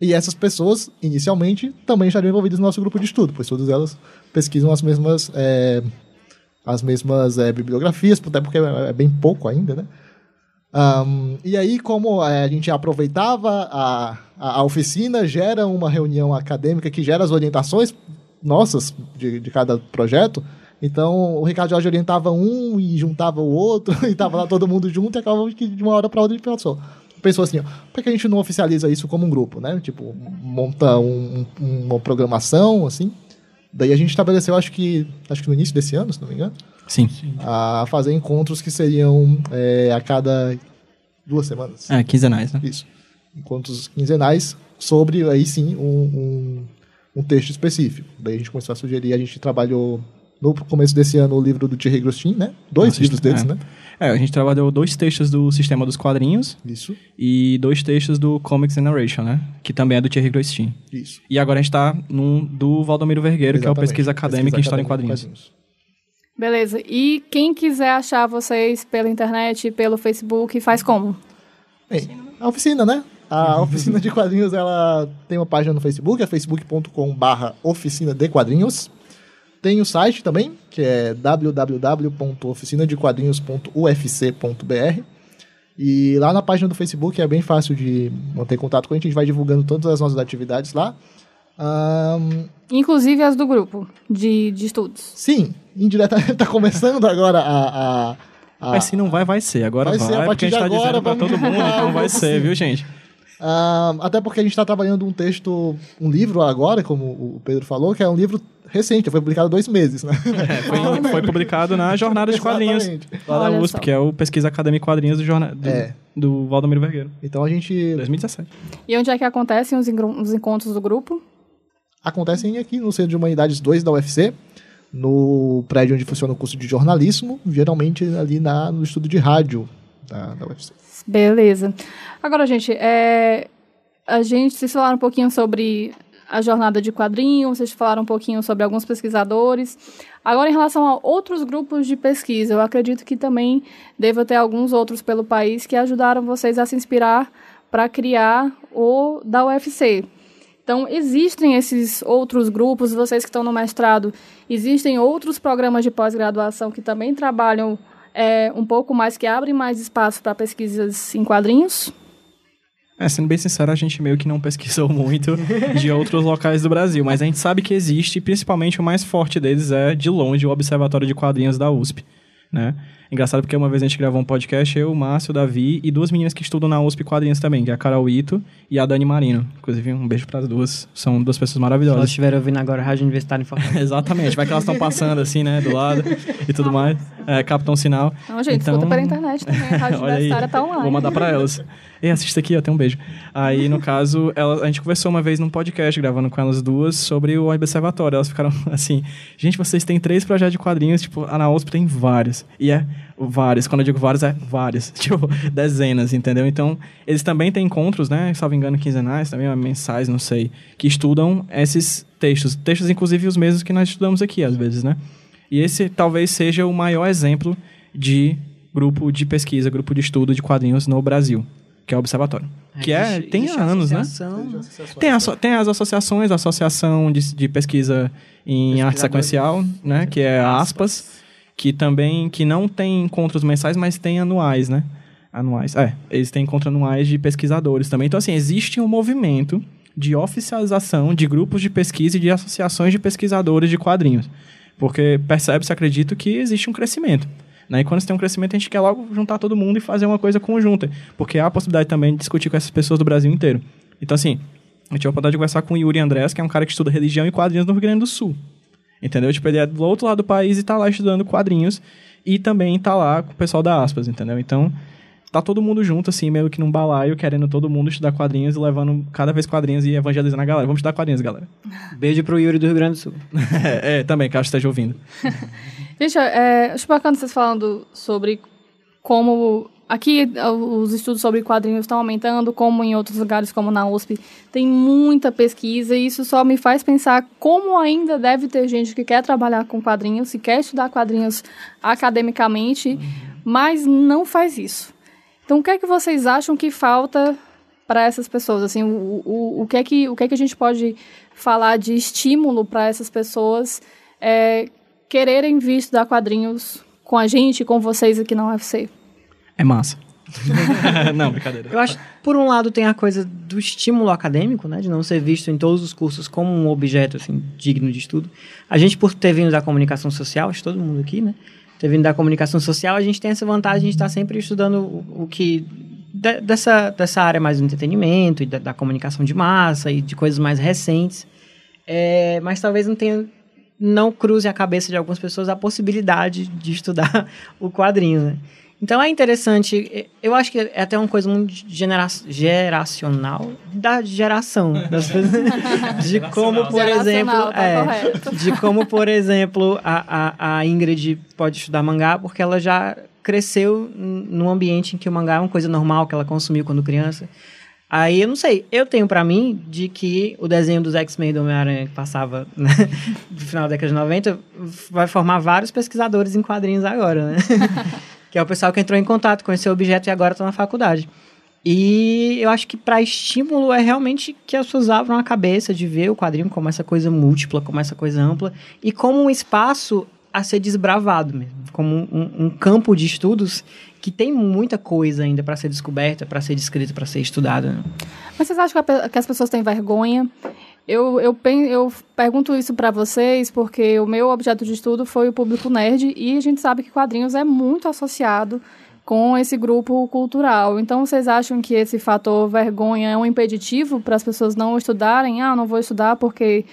E essas pessoas, inicialmente, também estariam envolvidas no nosso grupo de estudo, pois todas elas pesquisam as mesmas, é, as mesmas é, bibliografias, até porque é, é bem pouco ainda, né? Um, e aí, como é, a gente aproveitava a, a, oficina, gera uma reunião acadêmica que gera as orientações nossas de, de cada projeto. Então, o Ricardo Jorge orientava um e juntava o outro, e tava lá todo mundo junto, e acabava que de uma hora para outra a gente pensou. Pensou assim, ó, por que a gente não oficializa isso como um grupo, né? Tipo, monta um, um, uma programação, assim. Daí a gente estabeleceu, acho que, acho que no início desse ano, se não me engano, Sim. A fazer encontros que seriam é, a cada duas semanas. É, quinzenais, né? Isso. Encontros quinzenais sobre, aí sim, um, um, um texto específico. Daí a gente começou a sugerir, a gente trabalhou no começo desse ano o livro do Thierry Grostin, né? Dois livros deles, é. né? É, a gente trabalhou dois textos do Sistema dos Quadrinhos. Isso. E dois textos do Comics Generation, né? Que também é do Thierry Grostin. Isso. E agora a gente tá num do Valdomiro Vergueiro, Exatamente. que é o Pesquisa Acadêmica pesquisa em História em Quadrinhos. quadrinhos. Beleza. E quem quiser achar vocês pela internet, pelo Facebook, faz como? Bem, a oficina, né? A oficina de quadrinhos, ela tem uma página no Facebook, é facebook.com barra oficina de quadrinhos. Tem o site também, que é www.oficinadequadrinhos.ufc.br. E lá na página do Facebook é bem fácil de manter contato com a gente, a gente vai divulgando todas as nossas atividades lá. Um... Inclusive as do grupo de, de estudos. Sim, indiretamente está começando agora a, a, a, Mas se não vai, vai ser. Agora vai, vai ser, a partir porque a gente está dizendo para todo mundo, então vai ser, viu, gente? Uh, até porque a gente está trabalhando um texto, um livro agora, como o Pedro falou, que é um livro recente, foi publicado há dois meses, né? É, foi, foi, publicado na Jornada de Quadrinhos, lá da USP, só. que é o Pesquisa Acadêmica Quadrinhos do, jornal, do, é. do Valdomiro Vergueiro. Então a gente... 2017. E onde é que acontecem os, os encontros do grupo? acontecem aqui no Centro de Humanidades 2 da UFC, no prédio onde funciona o curso de jornalismo, geralmente ali na, no estudo de rádio da, da UFC. Beleza. Agora, gente, é, a gente, vocês falaram um pouquinho sobre a jornada de quadrinhos, vocês falaram um pouquinho sobre alguns pesquisadores. Agora, em relação a outros grupos de pesquisa, eu acredito que também deva ter alguns outros pelo país que ajudaram vocês a se inspirar para criar o da UFC. Então, existem esses outros grupos, vocês que estão no mestrado, existem outros programas de pós-graduação que também trabalham é, um pouco mais, que abrem mais espaço para pesquisas em quadrinhos? É, sendo bem sincero, a gente meio que não pesquisou muito de outros locais do Brasil, mas a gente sabe que existe, principalmente o mais forte deles é, de longe, o Observatório de Quadrinhos da USP, né? Engraçado porque uma vez a gente gravou um podcast, eu, o Márcio, o Davi e duas meninas que estudam na USP Quadrinhos também, que é a Carol Ito e a Dani Marino. Inclusive, um beijo para as duas. São duas pessoas maravilhosas. Se elas estiverem ouvindo agora a Rádio Universitária em Fortaleza. Exatamente, vai que elas estão passando assim, né, do lado e tudo mais. É, captam sinal. Não, gente, então... escuta pela internet também. A Rádio Universitária tá online. Vou mandar para elas. E assista aqui, tem um beijo. Aí, no caso, ela, a gente conversou uma vez num podcast, gravando com elas duas, sobre o Observatório. Elas ficaram assim, gente, vocês têm três projetos de quadrinhos, tipo, a na USP tem vários. E é vários. Quando eu digo vários, é vários. Tipo, dezenas, entendeu? Então, eles também têm encontros, né? Salvo engano, quinzenais, também mensais, não sei, que estudam esses textos. Textos, inclusive, os mesmos que nós estudamos aqui, às vezes, né? E esse talvez seja o maior exemplo de grupo de pesquisa, grupo de estudo de quadrinhos no Brasil, que é o Observatório. É, que é, tem anos, né? Tem, a, tem as associações, a Associação de, de Pesquisa em Arte Sequencial, né? Que é aspas que também que não tem encontros mensais, mas tem anuais, né? Anuais. É, eles têm encontros anuais de pesquisadores também. Então, assim, existe um movimento de oficialização de grupos de pesquisa e de associações de pesquisadores de quadrinhos. Porque percebe-se, acredito, que existe um crescimento. Né? E quando você tem um crescimento, a gente quer logo juntar todo mundo e fazer uma coisa conjunta. Porque há a possibilidade também de discutir com essas pessoas do Brasil inteiro. Então, assim, eu tive a oportunidade de conversar com o Yuri Andrés, que é um cara que estuda religião e quadrinhos no Rio Grande do Sul. Entendeu? Tipo, ele é do outro lado do país e tá lá estudando quadrinhos. E também tá lá com o pessoal da Aspas, entendeu? Então, tá todo mundo junto, assim, meio que num balaio, querendo todo mundo estudar quadrinhos e levando cada vez quadrinhos e evangelizando a galera. Vamos estudar quadrinhos, galera. Beijo pro Yuri do Rio Grande do Sul. é, é, também, que acho que esteja ouvindo. Gente, é, acho bacana vocês falando sobre como aqui os estudos sobre quadrinhos estão aumentando, como em outros lugares, como na USP, tem muita pesquisa e isso só me faz pensar como ainda deve ter gente que quer trabalhar com quadrinhos, se quer estudar quadrinhos academicamente, mas não faz isso. Então, o que é que vocês acham que falta para essas pessoas? Assim, o, o, o, que é que, o que é que a gente pode falar de estímulo para essas pessoas é, quererem vir estudar quadrinhos com a gente, com vocês aqui na UFC? É massa. não, brincadeira. Eu acho, por um lado, tem a coisa do estímulo acadêmico, né? De não ser visto em todos os cursos como um objeto, assim, digno de estudo. A gente, por ter vindo da comunicação social, acho todo mundo aqui, né? Ter vindo da comunicação social, a gente tem essa vantagem de estar sempre estudando o, o que... De, dessa, dessa área mais do entretenimento e da, da, comunicação de massa e de coisas mais recentes. É, mas talvez não tenha não cruze a cabeça de algumas pessoas a possibilidade de estudar o quadrinho, né? Então é interessante, eu acho que é até uma coisa muito genera geracional da geração das de como por exemplo, tá é, de como por exemplo a, a, a Ingrid pode estudar mangá porque ela já cresceu num ambiente em que o mangá é uma coisa normal que ela consumiu quando criança. Aí eu não sei, eu tenho para mim de que o desenho dos X-Men do Homem-Aranha que passava né, no final da década de 90 vai formar vários pesquisadores em quadrinhos agora, né? que é o pessoal que entrou em contato com esse objeto e agora está na faculdade. E eu acho que para estímulo é realmente que as pessoas abram a cabeça de ver o quadrinho como essa coisa múltipla, como essa coisa ampla e como um espaço a ser desbravado mesmo, como um, um campo de estudos que tem muita coisa ainda para ser descoberta, para ser descrita, para ser estudada. Né? Mas vocês acham que as pessoas têm vergonha eu, eu, eu pergunto isso para vocês porque o meu objeto de estudo foi o público nerd e a gente sabe que quadrinhos é muito associado com esse grupo cultural. Então, vocês acham que esse fator vergonha é um impeditivo para as pessoas não estudarem? Ah, não vou estudar porque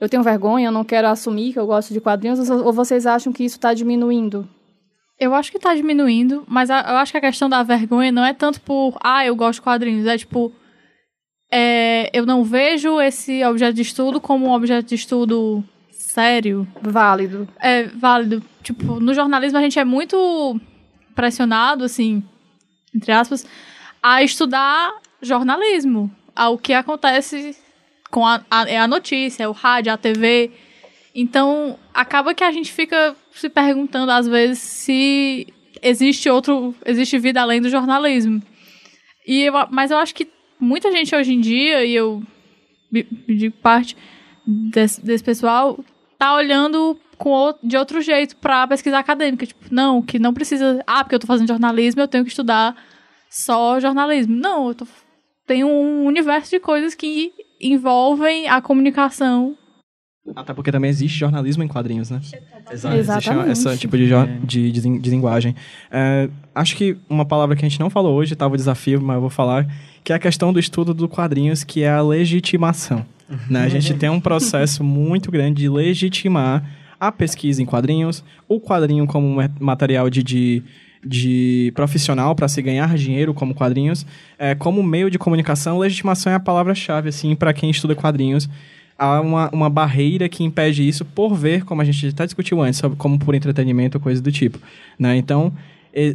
eu tenho vergonha, eu não quero assumir que eu gosto de quadrinhos? Ou vocês acham que isso está diminuindo? Eu acho que está diminuindo, mas eu acho que a questão da vergonha não é tanto por, ah, eu gosto de quadrinhos, é tipo, é, eu não vejo esse objeto de estudo como um objeto de estudo sério. Válido. É válido. Tipo, no jornalismo a gente é muito pressionado, assim, entre aspas, a estudar jornalismo. Ao que acontece com a, a, é a notícia, é o rádio, a TV. Então, acaba que a gente fica se perguntando, às vezes, se existe outro. existe vida além do jornalismo. E eu, mas eu acho que muita gente hoje em dia, e eu digo parte desse, desse pessoal, tá olhando com, de outro jeito para pesquisa acadêmica. Tipo, não, que não precisa. Ah, porque eu tô fazendo jornalismo, eu tenho que estudar só jornalismo. Não, eu tô, tem um universo de coisas que envolvem a comunicação. Até porque também existe jornalismo em quadrinhos, né? Exato. Exatamente. Existe esse tipo de, de, de, de linguagem. É, acho que uma palavra que a gente não falou hoje, estava o desafio, mas eu vou falar, que é a questão do estudo do quadrinhos, que é a legitimação. Né? A gente tem um processo muito grande de legitimar a pesquisa em quadrinhos, o quadrinho como material de, de, de profissional para se ganhar dinheiro como quadrinhos, é, como meio de comunicação, legitimação é a palavra-chave assim para quem estuda quadrinhos. Há uma, uma barreira que impede isso por ver, como a gente até discutiu antes, sobre como por entretenimento ou coisa do tipo. Né? Então,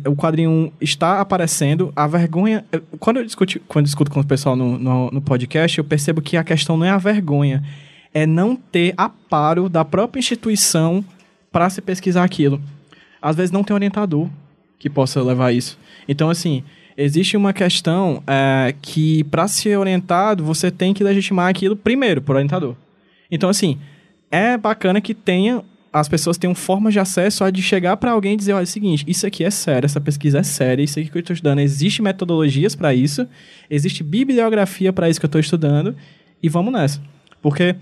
o quadrinho está aparecendo, a vergonha. Quando eu discuto, quando discuto com o pessoal no, no, no, podcast, eu percebo que a questão não é a vergonha, é não ter aparo da própria instituição para se pesquisar aquilo. Às vezes não tem orientador que possa levar isso. Então, assim, existe uma questão é, que, para ser orientado, você tem que legitimar aquilo primeiro por orientador. Então, assim, é bacana que tenha as pessoas tenham formas de acesso a de chegar para alguém e dizer, olha, é o seguinte, isso aqui é sério, essa pesquisa é séria, isso aqui que eu estou estudando, existe metodologias para isso, existe bibliografia para isso que eu estou estudando, e vamos nessa. Porque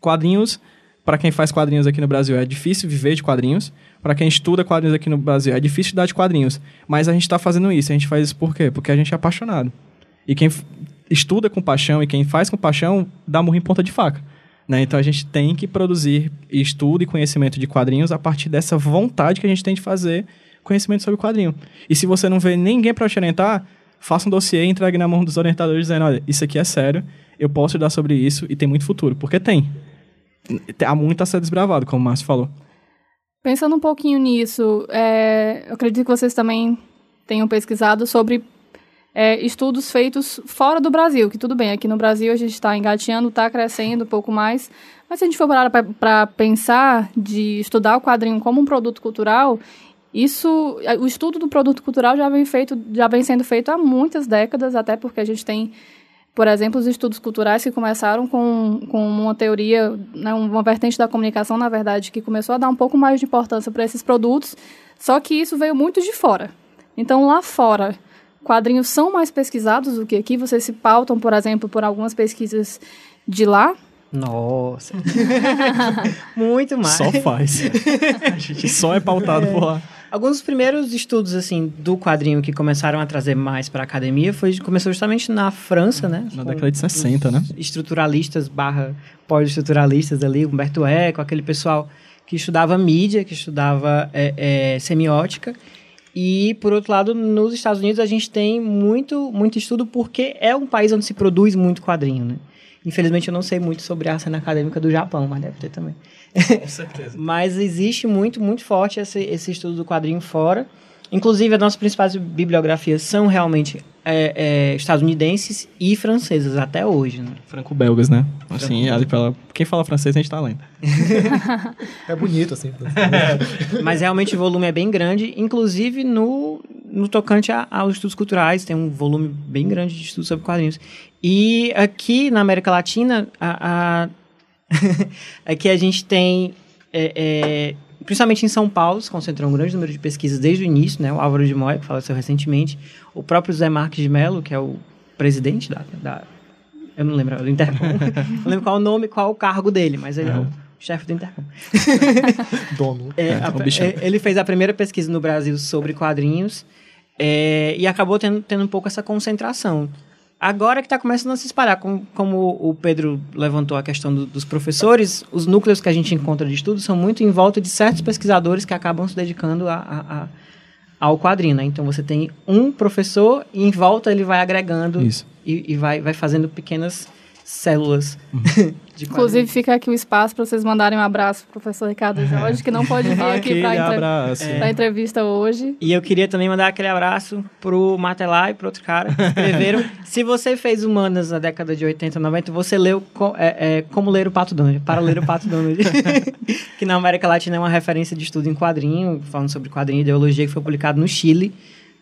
quadrinhos para quem faz quadrinhos aqui no Brasil é difícil viver de quadrinhos. Para quem estuda quadrinhos aqui no Brasil é difícil estudar de quadrinhos. Mas a gente está fazendo isso. A gente faz isso por quê? Porque a gente é apaixonado. E quem estuda com paixão e quem faz com paixão dá murro em ponta de faca. Né? Então a gente tem que produzir estudo e conhecimento de quadrinhos a partir dessa vontade que a gente tem de fazer conhecimento sobre quadrinho. E se você não vê ninguém para te orientar, faça um dossiê e entregue na mão dos orientadores dizendo, olha, isso aqui é sério, eu posso estudar sobre isso e tem muito futuro. Porque tem. Há muito a ser desbravado, como o Márcio falou. Pensando um pouquinho nisso, é, eu acredito que vocês também tenham pesquisado sobre é, estudos feitos fora do Brasil, que tudo bem, aqui no Brasil a gente está engateando, está crescendo um pouco mais, mas se a gente for parar para pensar de estudar o quadrinho como um produto cultural, isso, o estudo do produto cultural já vem, feito, já vem sendo feito há muitas décadas, até porque a gente tem, por exemplo, os estudos culturais que começaram com, com uma teoria, né, uma vertente da comunicação, na verdade, que começou a dar um pouco mais de importância para esses produtos, só que isso veio muito de fora. Então, lá fora, quadrinhos são mais pesquisados do que aqui? Vocês se pautam, por exemplo, por algumas pesquisas de lá? Nossa. Muito mais. Só faz. A gente só é pautado é. por lá. Alguns dos primeiros estudos assim do quadrinho que começaram a trazer mais para a academia foi começou justamente na França, né? Na década de 60, né? Estruturalistas barra pós-estruturalistas ali, Humberto Eco, aquele pessoal que estudava mídia, que estudava é, é, semiótica e, por outro lado, nos Estados Unidos a gente tem muito, muito estudo porque é um país onde se produz muito quadrinho, né? Infelizmente eu não sei muito sobre a cena acadêmica do Japão, mas deve ter também. Com certeza. mas existe muito, muito forte esse, esse estudo do quadrinho fora. Inclusive, as nossas principais bibliografias são realmente é, é, estadunidenses e francesas até hoje, né? Franco-belgas, né? Assim, ali pela... quem fala francês a gente tá lendo. é bonito, assim. Mas realmente o volume é bem grande, inclusive no, no tocante a, aos estudos culturais, tem um volume bem grande de estudos sobre quadrinhos. E aqui na América Latina, a, a aqui a gente tem é, é, principalmente em São Paulo, se concentrou um grande número de pesquisas desde o início, né? O Álvaro de Moya, que faleceu recentemente, o próprio Zé Marques de Mello, que é o presidente da, da eu não lembro, do Intercom. não lembro qual o nome, qual o cargo dele, mas ele é, é o chefe do Intercom. Dono. É, a, é, ele fez a primeira pesquisa no Brasil sobre quadrinhos é, e acabou tendo, tendo um pouco essa concentração. Agora que está começando a se espalhar, como, como, o Pedro levantou a questão do, dos professores, os núcleos que a gente encontra de estudo são muito em volta de certos pesquisadores que acabam se dedicando a, a, a, ao quadrinho. Né? Então você tem um professor e em volta ele vai agregando e, e, vai, vai fazendo pequenas células. Uhum. Inclusive, fica aqui o espaço para vocês mandarem um abraço pro professor Ricardo Jorge, que não pode vir aqui para entre... a entrevista hoje. E eu queria também mandar aquele abraço pro Matelar e pro outro cara que escreveram. Se você fez humanas na década de 80, 90, você leu é, é, Como Ler o Pato Donald, para ler o Pato Donald, que na América Latina é uma referência de estudo em quadrinho, falando sobre quadrinho e ideologia, que foi publicado no Chile,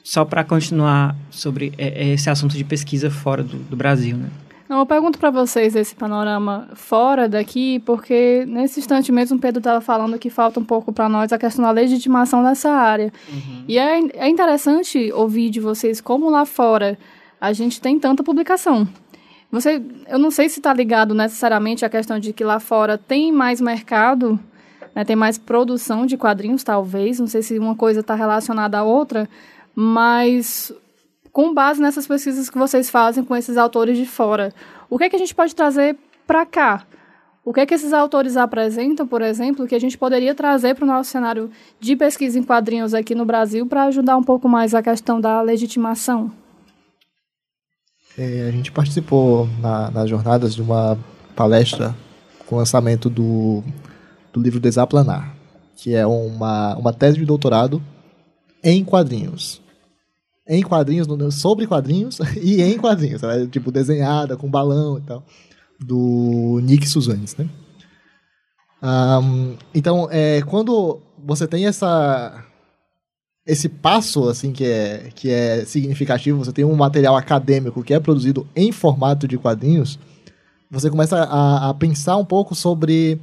só para continuar sobre é, é, esse assunto de pesquisa fora do, do Brasil, né? Não, eu pergunto para vocês esse panorama fora daqui, porque nesse instante mesmo o Pedro estava falando que falta um pouco para nós a questão da legitimação dessa área. Uhum. E é, é interessante ouvir de vocês como lá fora a gente tem tanta publicação. Você, eu não sei se está ligado necessariamente à questão de que lá fora tem mais mercado, né, tem mais produção de quadrinhos, talvez. Não sei se uma coisa está relacionada à outra, mas com base nessas pesquisas que vocês fazem com esses autores de fora, o que é que a gente pode trazer para cá? O que é que esses autores apresentam, por exemplo, que a gente poderia trazer para o nosso cenário de pesquisa em quadrinhos aqui no Brasil para ajudar um pouco mais a questão da legitimação? É, a gente participou na, nas jornadas de uma palestra com o lançamento do, do livro Desaplanar, que é uma, uma tese de doutorado em quadrinhos em quadrinhos, sobre quadrinhos e em quadrinhos, né? tipo desenhada com balão e tal, do Nick Suzanes, né? Um, então, é, quando você tem essa esse passo assim que é que é significativo, você tem um material acadêmico que é produzido em formato de quadrinhos, você começa a, a pensar um pouco sobre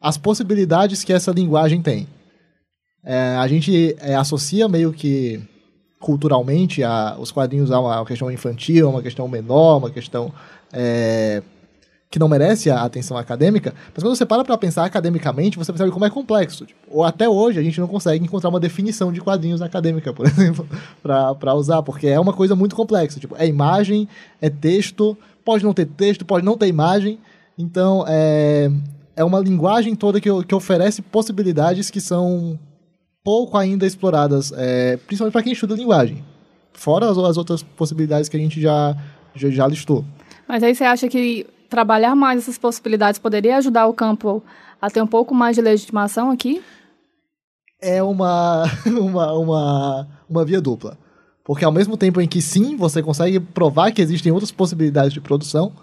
as possibilidades que essa linguagem tem. É, a gente é, associa meio que culturalmente a, os quadrinhos a uma questão infantil, uma questão menor, uma questão é, que não merece a atenção acadêmica, mas quando você para para pensar academicamente, você percebe como é complexo. Tipo, ou até hoje a gente não consegue encontrar uma definição de quadrinhos acadêmica, por exemplo, para usar, porque é uma coisa muito complexa. Tipo, é imagem, é texto, pode não ter texto, pode não ter imagem. Então, é, é uma linguagem toda que, que oferece possibilidades que são pouco ainda exploradas, é, principalmente para quem estuda linguagem. Fora as, as outras possibilidades que a gente já, já, já listou. Mas aí você acha que trabalhar mais essas possibilidades poderia ajudar o campo a ter um pouco mais de legitimação aqui? É uma, uma, uma, uma via dupla. Porque ao mesmo tempo em que sim, você consegue provar que existem outras possibilidades de produção,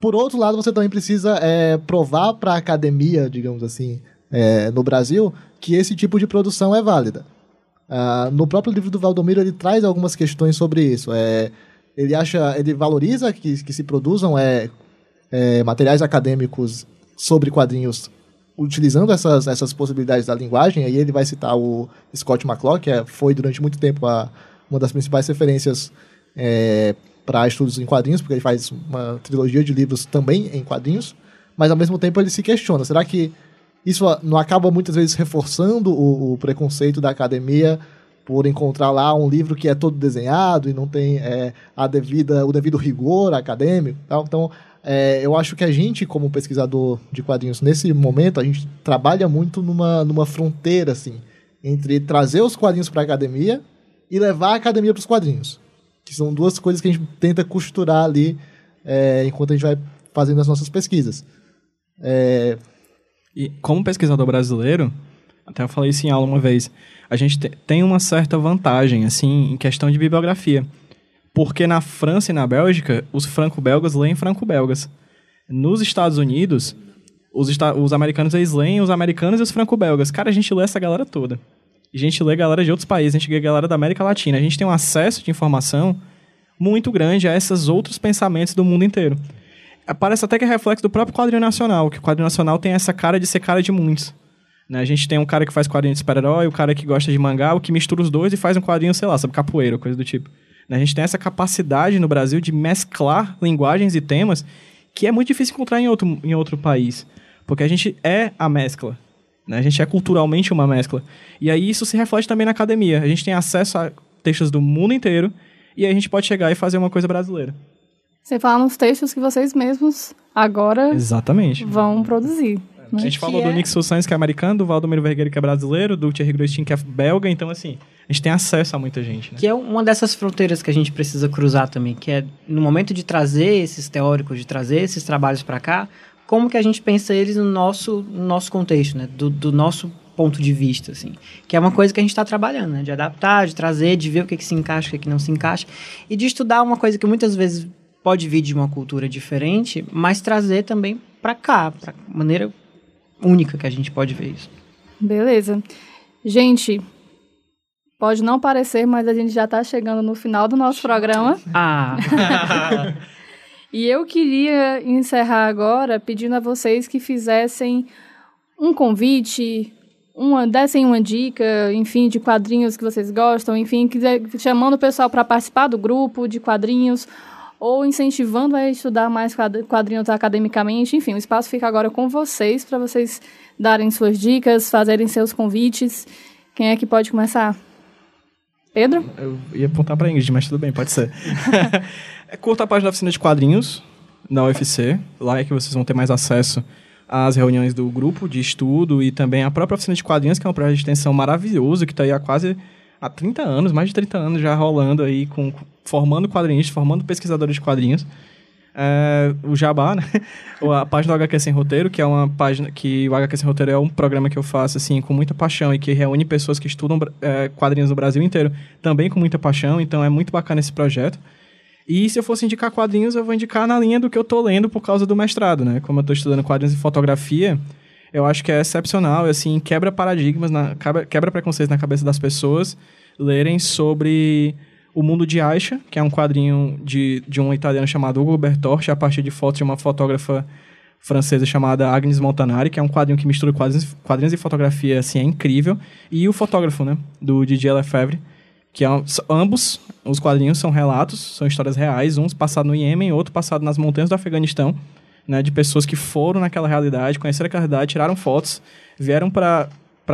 por outro lado, você também precisa é, provar para a academia, digamos assim, é, no Brasil, que esse tipo de produção é válida. Uh, no próprio livro do Valdomiro, ele traz algumas questões sobre isso. É, ele acha, ele valoriza que, que se produzam é, é, materiais acadêmicos sobre quadrinhos utilizando essas, essas possibilidades da linguagem, aí ele vai citar o Scott McClough, que é, foi durante muito tempo a, uma das principais referências é, para estudos em quadrinhos, porque ele faz uma trilogia de livros também em quadrinhos, mas ao mesmo tempo ele se questiona, será que isso não acaba muitas vezes reforçando o, o preconceito da academia por encontrar lá um livro que é todo desenhado e não tem é, a devida, o devido rigor acadêmico. Então, é, eu acho que a gente, como pesquisador de quadrinhos, nesse momento, a gente trabalha muito numa, numa fronteira, assim, entre trazer os quadrinhos para a academia e levar a academia para os quadrinhos. Que são duas coisas que a gente tenta costurar ali é, enquanto a gente vai fazendo as nossas pesquisas. É... E como pesquisador brasileiro, até eu falei isso em aula uma vez, a gente tem uma certa vantagem, assim, em questão de bibliografia porque na França e na Bélgica, os franco-belgas leem franco-belgas. Nos Estados Unidos, os, os americanos eles leem os americanos e os franco-belgas. Cara, a gente lê essa galera toda. A gente lê galera de outros países, a gente lê galera da América Latina. A gente tem um acesso de informação muito grande a esses outros pensamentos do mundo inteiro. Parece até que é reflexo do próprio quadrinho nacional, que o quadrinho nacional tem essa cara de ser cara de muitos. Né? A gente tem um cara que faz quadrinho de super-herói, o cara que gosta de mangá, o que mistura os dois e faz um quadrinho, sei lá, sobre capoeira, coisa do tipo. Né? A gente tem essa capacidade no Brasil de mesclar linguagens e temas que é muito difícil encontrar em outro, em outro país. Porque a gente é a mescla. Né? A gente é culturalmente uma mescla. E aí isso se reflete também na academia. A gente tem acesso a textos do mundo inteiro e aí a gente pode chegar e fazer uma coisa brasileira. Você fala nos textos que vocês mesmos agora Exatamente. vão produzir. Né? A gente falou do é... Nick Sainz, que é americano, do Valdomiro Vergueiro, que é brasileiro, do Thierry Grostin, que é belga, então assim, a gente tem acesso a muita gente. Né? Que é uma dessas fronteiras que a gente precisa cruzar também, que é no momento de trazer esses teóricos, de trazer esses trabalhos para cá, como que a gente pensa eles no nosso, no nosso contexto, né? Do, do nosso ponto de vista, assim. Que é uma coisa que a gente está trabalhando, né? De adaptar, de trazer, de ver o que, que se encaixa, o que, que não se encaixa. E de estudar uma coisa que muitas vezes pode vir de uma cultura diferente, mas trazer também para cá, para maneira única que a gente pode ver isso. Beleza. Gente, Pode não parecer, mas a gente já está chegando no final do nosso programa. Ah! e eu queria encerrar agora pedindo a vocês que fizessem um convite, uma, dessem uma dica, enfim, de quadrinhos que vocês gostam, enfim, quiser, chamando o pessoal para participar do grupo de quadrinhos ou incentivando a estudar mais quadrinhos academicamente. Enfim, o espaço fica agora com vocês para vocês darem suas dicas, fazerem seus convites. Quem é que pode começar? Pedro? Eu ia apontar para Ingrid, mas tudo bem, pode ser. é curta a página da oficina de quadrinhos da UFC. Lá é que vocês vão ter mais acesso às reuniões do grupo de estudo e também a própria oficina de quadrinhos, que é um projeto de extensão maravilhoso, que está aí há quase há 30 anos, mais de 30 anos já rolando aí, com, formando quadrinistas, formando pesquisadores de quadrinhos é, o Jabá, né? a página do HQ Sem Roteiro, que é uma página que o HQ Sem Roteiro é um programa que eu faço assim com muita paixão e que reúne pessoas que estudam é, quadrinhos no Brasil inteiro, também com muita paixão, então é muito bacana esse projeto. E se eu fosse indicar quadrinhos, eu vou indicar na linha do que eu tô lendo por causa do mestrado, né? Como eu tô estudando quadrinhos e fotografia, eu acho que é excepcional, assim, quebra paradigmas, na, quebra preconceitos na cabeça das pessoas lerem sobre o Mundo de Aisha, que é um quadrinho de, de um italiano chamado Ugo Bertorti, a partir de fotos de uma fotógrafa francesa chamada Agnes Montanari, que é um quadrinho que mistura quadrinhos, quadrinhos e fotografia, assim, é incrível. E o fotógrafo, né, do Didier Lefebvre, que é, ambos os quadrinhos são relatos, são histórias reais, uns passados no Iêmen, outro passado nas montanhas do Afeganistão. né, de pessoas que foram naquela realidade, conheceram aquela realidade, tiraram fotos, vieram para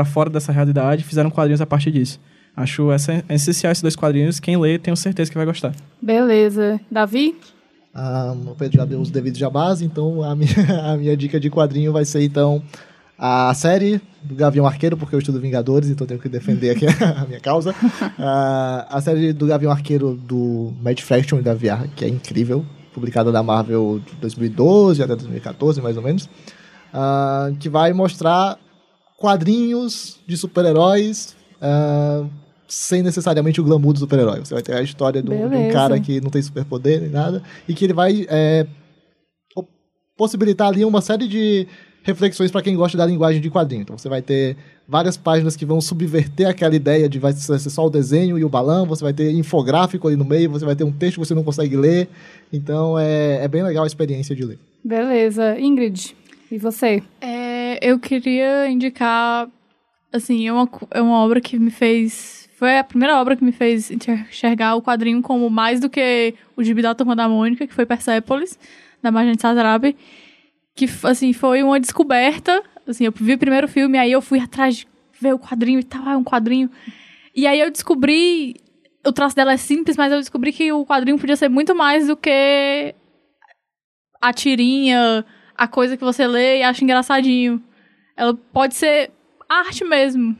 fora dessa realidade fizeram quadrinhos a partir disso. Acho essa, essencial esses dois quadrinhos. Quem lê, tenho certeza que vai gostar. Beleza. Davi? Ah, o Pedro já deu os devidos jabás, então a minha, a minha dica de quadrinho vai ser, então, a série do Gavião Arqueiro, porque eu estudo Vingadores, então tenho que defender aqui a minha causa. Uh, a série do Gavião Arqueiro do Matt Fraction e da VR, que é incrível, publicada da Marvel de 2012 até 2014, mais ou menos, uh, que vai mostrar quadrinhos de super-heróis uh, sem necessariamente o glamour do super-herói. Você vai ter a história do, de um cara que não tem superpoder nem nada, e que ele vai é, possibilitar ali uma série de reflexões para quem gosta da linguagem de quadrinho. Então você vai ter várias páginas que vão subverter aquela ideia de vai ser só o desenho e o balão, você vai ter infográfico ali no meio, você vai ter um texto que você não consegue ler. Então é, é bem legal a experiência de ler. Beleza. Ingrid, e você? É, eu queria indicar, assim, é uma, é uma obra que me fez... Foi a primeira obra que me fez enxergar o quadrinho como mais do que o gibi da Turma da Mônica, que foi Persepolis, da Marjane Satrapi que, assim, foi uma descoberta. Assim, eu vi o primeiro filme, aí eu fui atrás de ver o quadrinho e tal, ah, um quadrinho. E aí eu descobri. O traço dela é simples, mas eu descobri que o quadrinho podia ser muito mais do que a tirinha, a coisa que você lê e acha engraçadinho. Ela pode ser arte mesmo.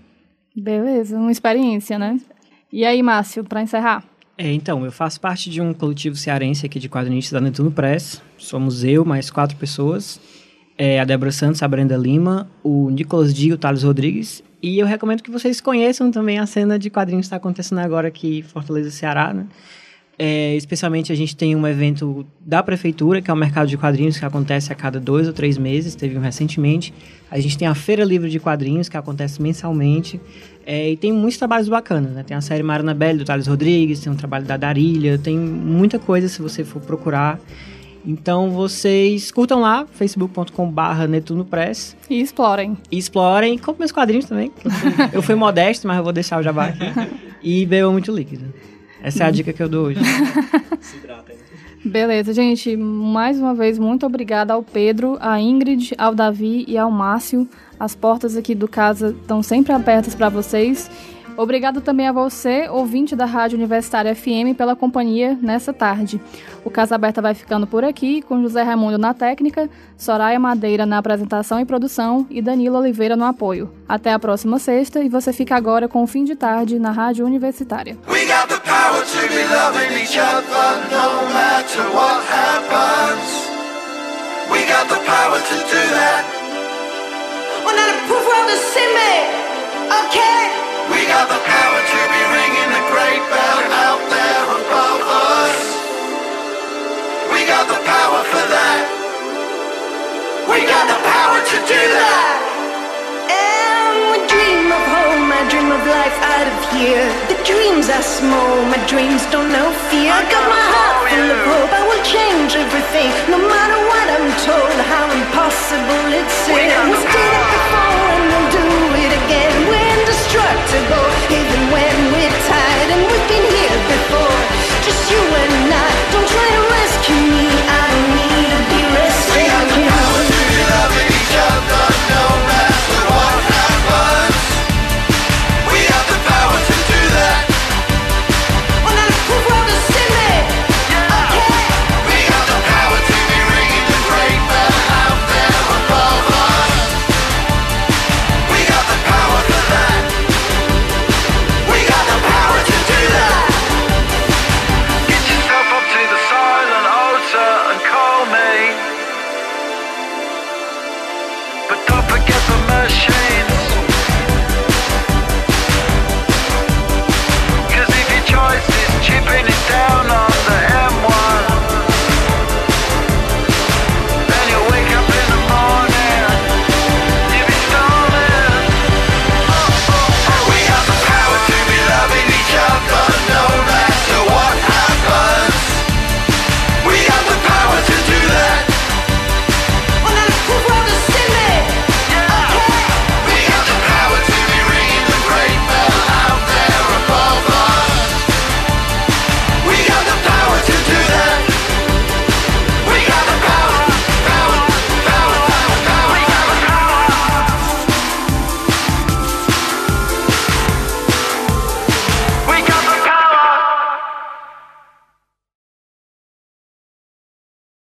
Beleza, uma experiência, né? E aí, Márcio, para encerrar? É, então, eu faço parte de um coletivo cearense aqui de quadrinistas da Netuno Press. Somos eu, mais quatro pessoas. É, a Débora Santos, a Brenda Lima, o Nicolas Di e o Thales Rodrigues. E eu recomendo que vocês conheçam também a cena de quadrinhos que está acontecendo agora aqui em Fortaleza, Ceará, né? É, especialmente a gente tem um evento da prefeitura, que é o mercado de quadrinhos, que acontece a cada dois ou três meses, teve um recentemente. A gente tem a Feira Livre de Quadrinhos, que acontece mensalmente. É, e tem muitos trabalhos bacanas, né? Tem a série Marana Belli, do Thales Rodrigues, tem um trabalho da Darilha, tem muita coisa se você for procurar. Então vocês curtam lá, facebook.com.br Press. E explorem. E explorem, comprem meus quadrinhos também. eu fui modesto, mas eu vou deixar o jabá aqui. E bebam muito líquido. Essa é a dica que eu dou hoje. Se hidrata, Beleza, gente. Mais uma vez, muito obrigada ao Pedro, à Ingrid, ao Davi e ao Márcio. As portas aqui do casa estão sempre abertas para vocês. Obrigado também a você, ouvinte da Rádio Universitária FM, pela companhia nessa tarde. O Casa Aberta vai ficando por aqui, com José Raimundo na técnica, Soraya Madeira na apresentação e produção e Danilo Oliveira no apoio. Até a próxima sexta e você fica agora com o fim de tarde na Rádio Universitária. Okay. We got the power to be ringing the great bell out there above us. We got the power for that. We got the power to do that. And we dream of home, I dream of life out of here. The dreams are small, my dreams don't know fear. I got my heart full of hope, I will change everything, no matter what I'm told, how impossible it seems. We did it before and we'll do it again to go, even when we're tired and we've been here before. Just you and I.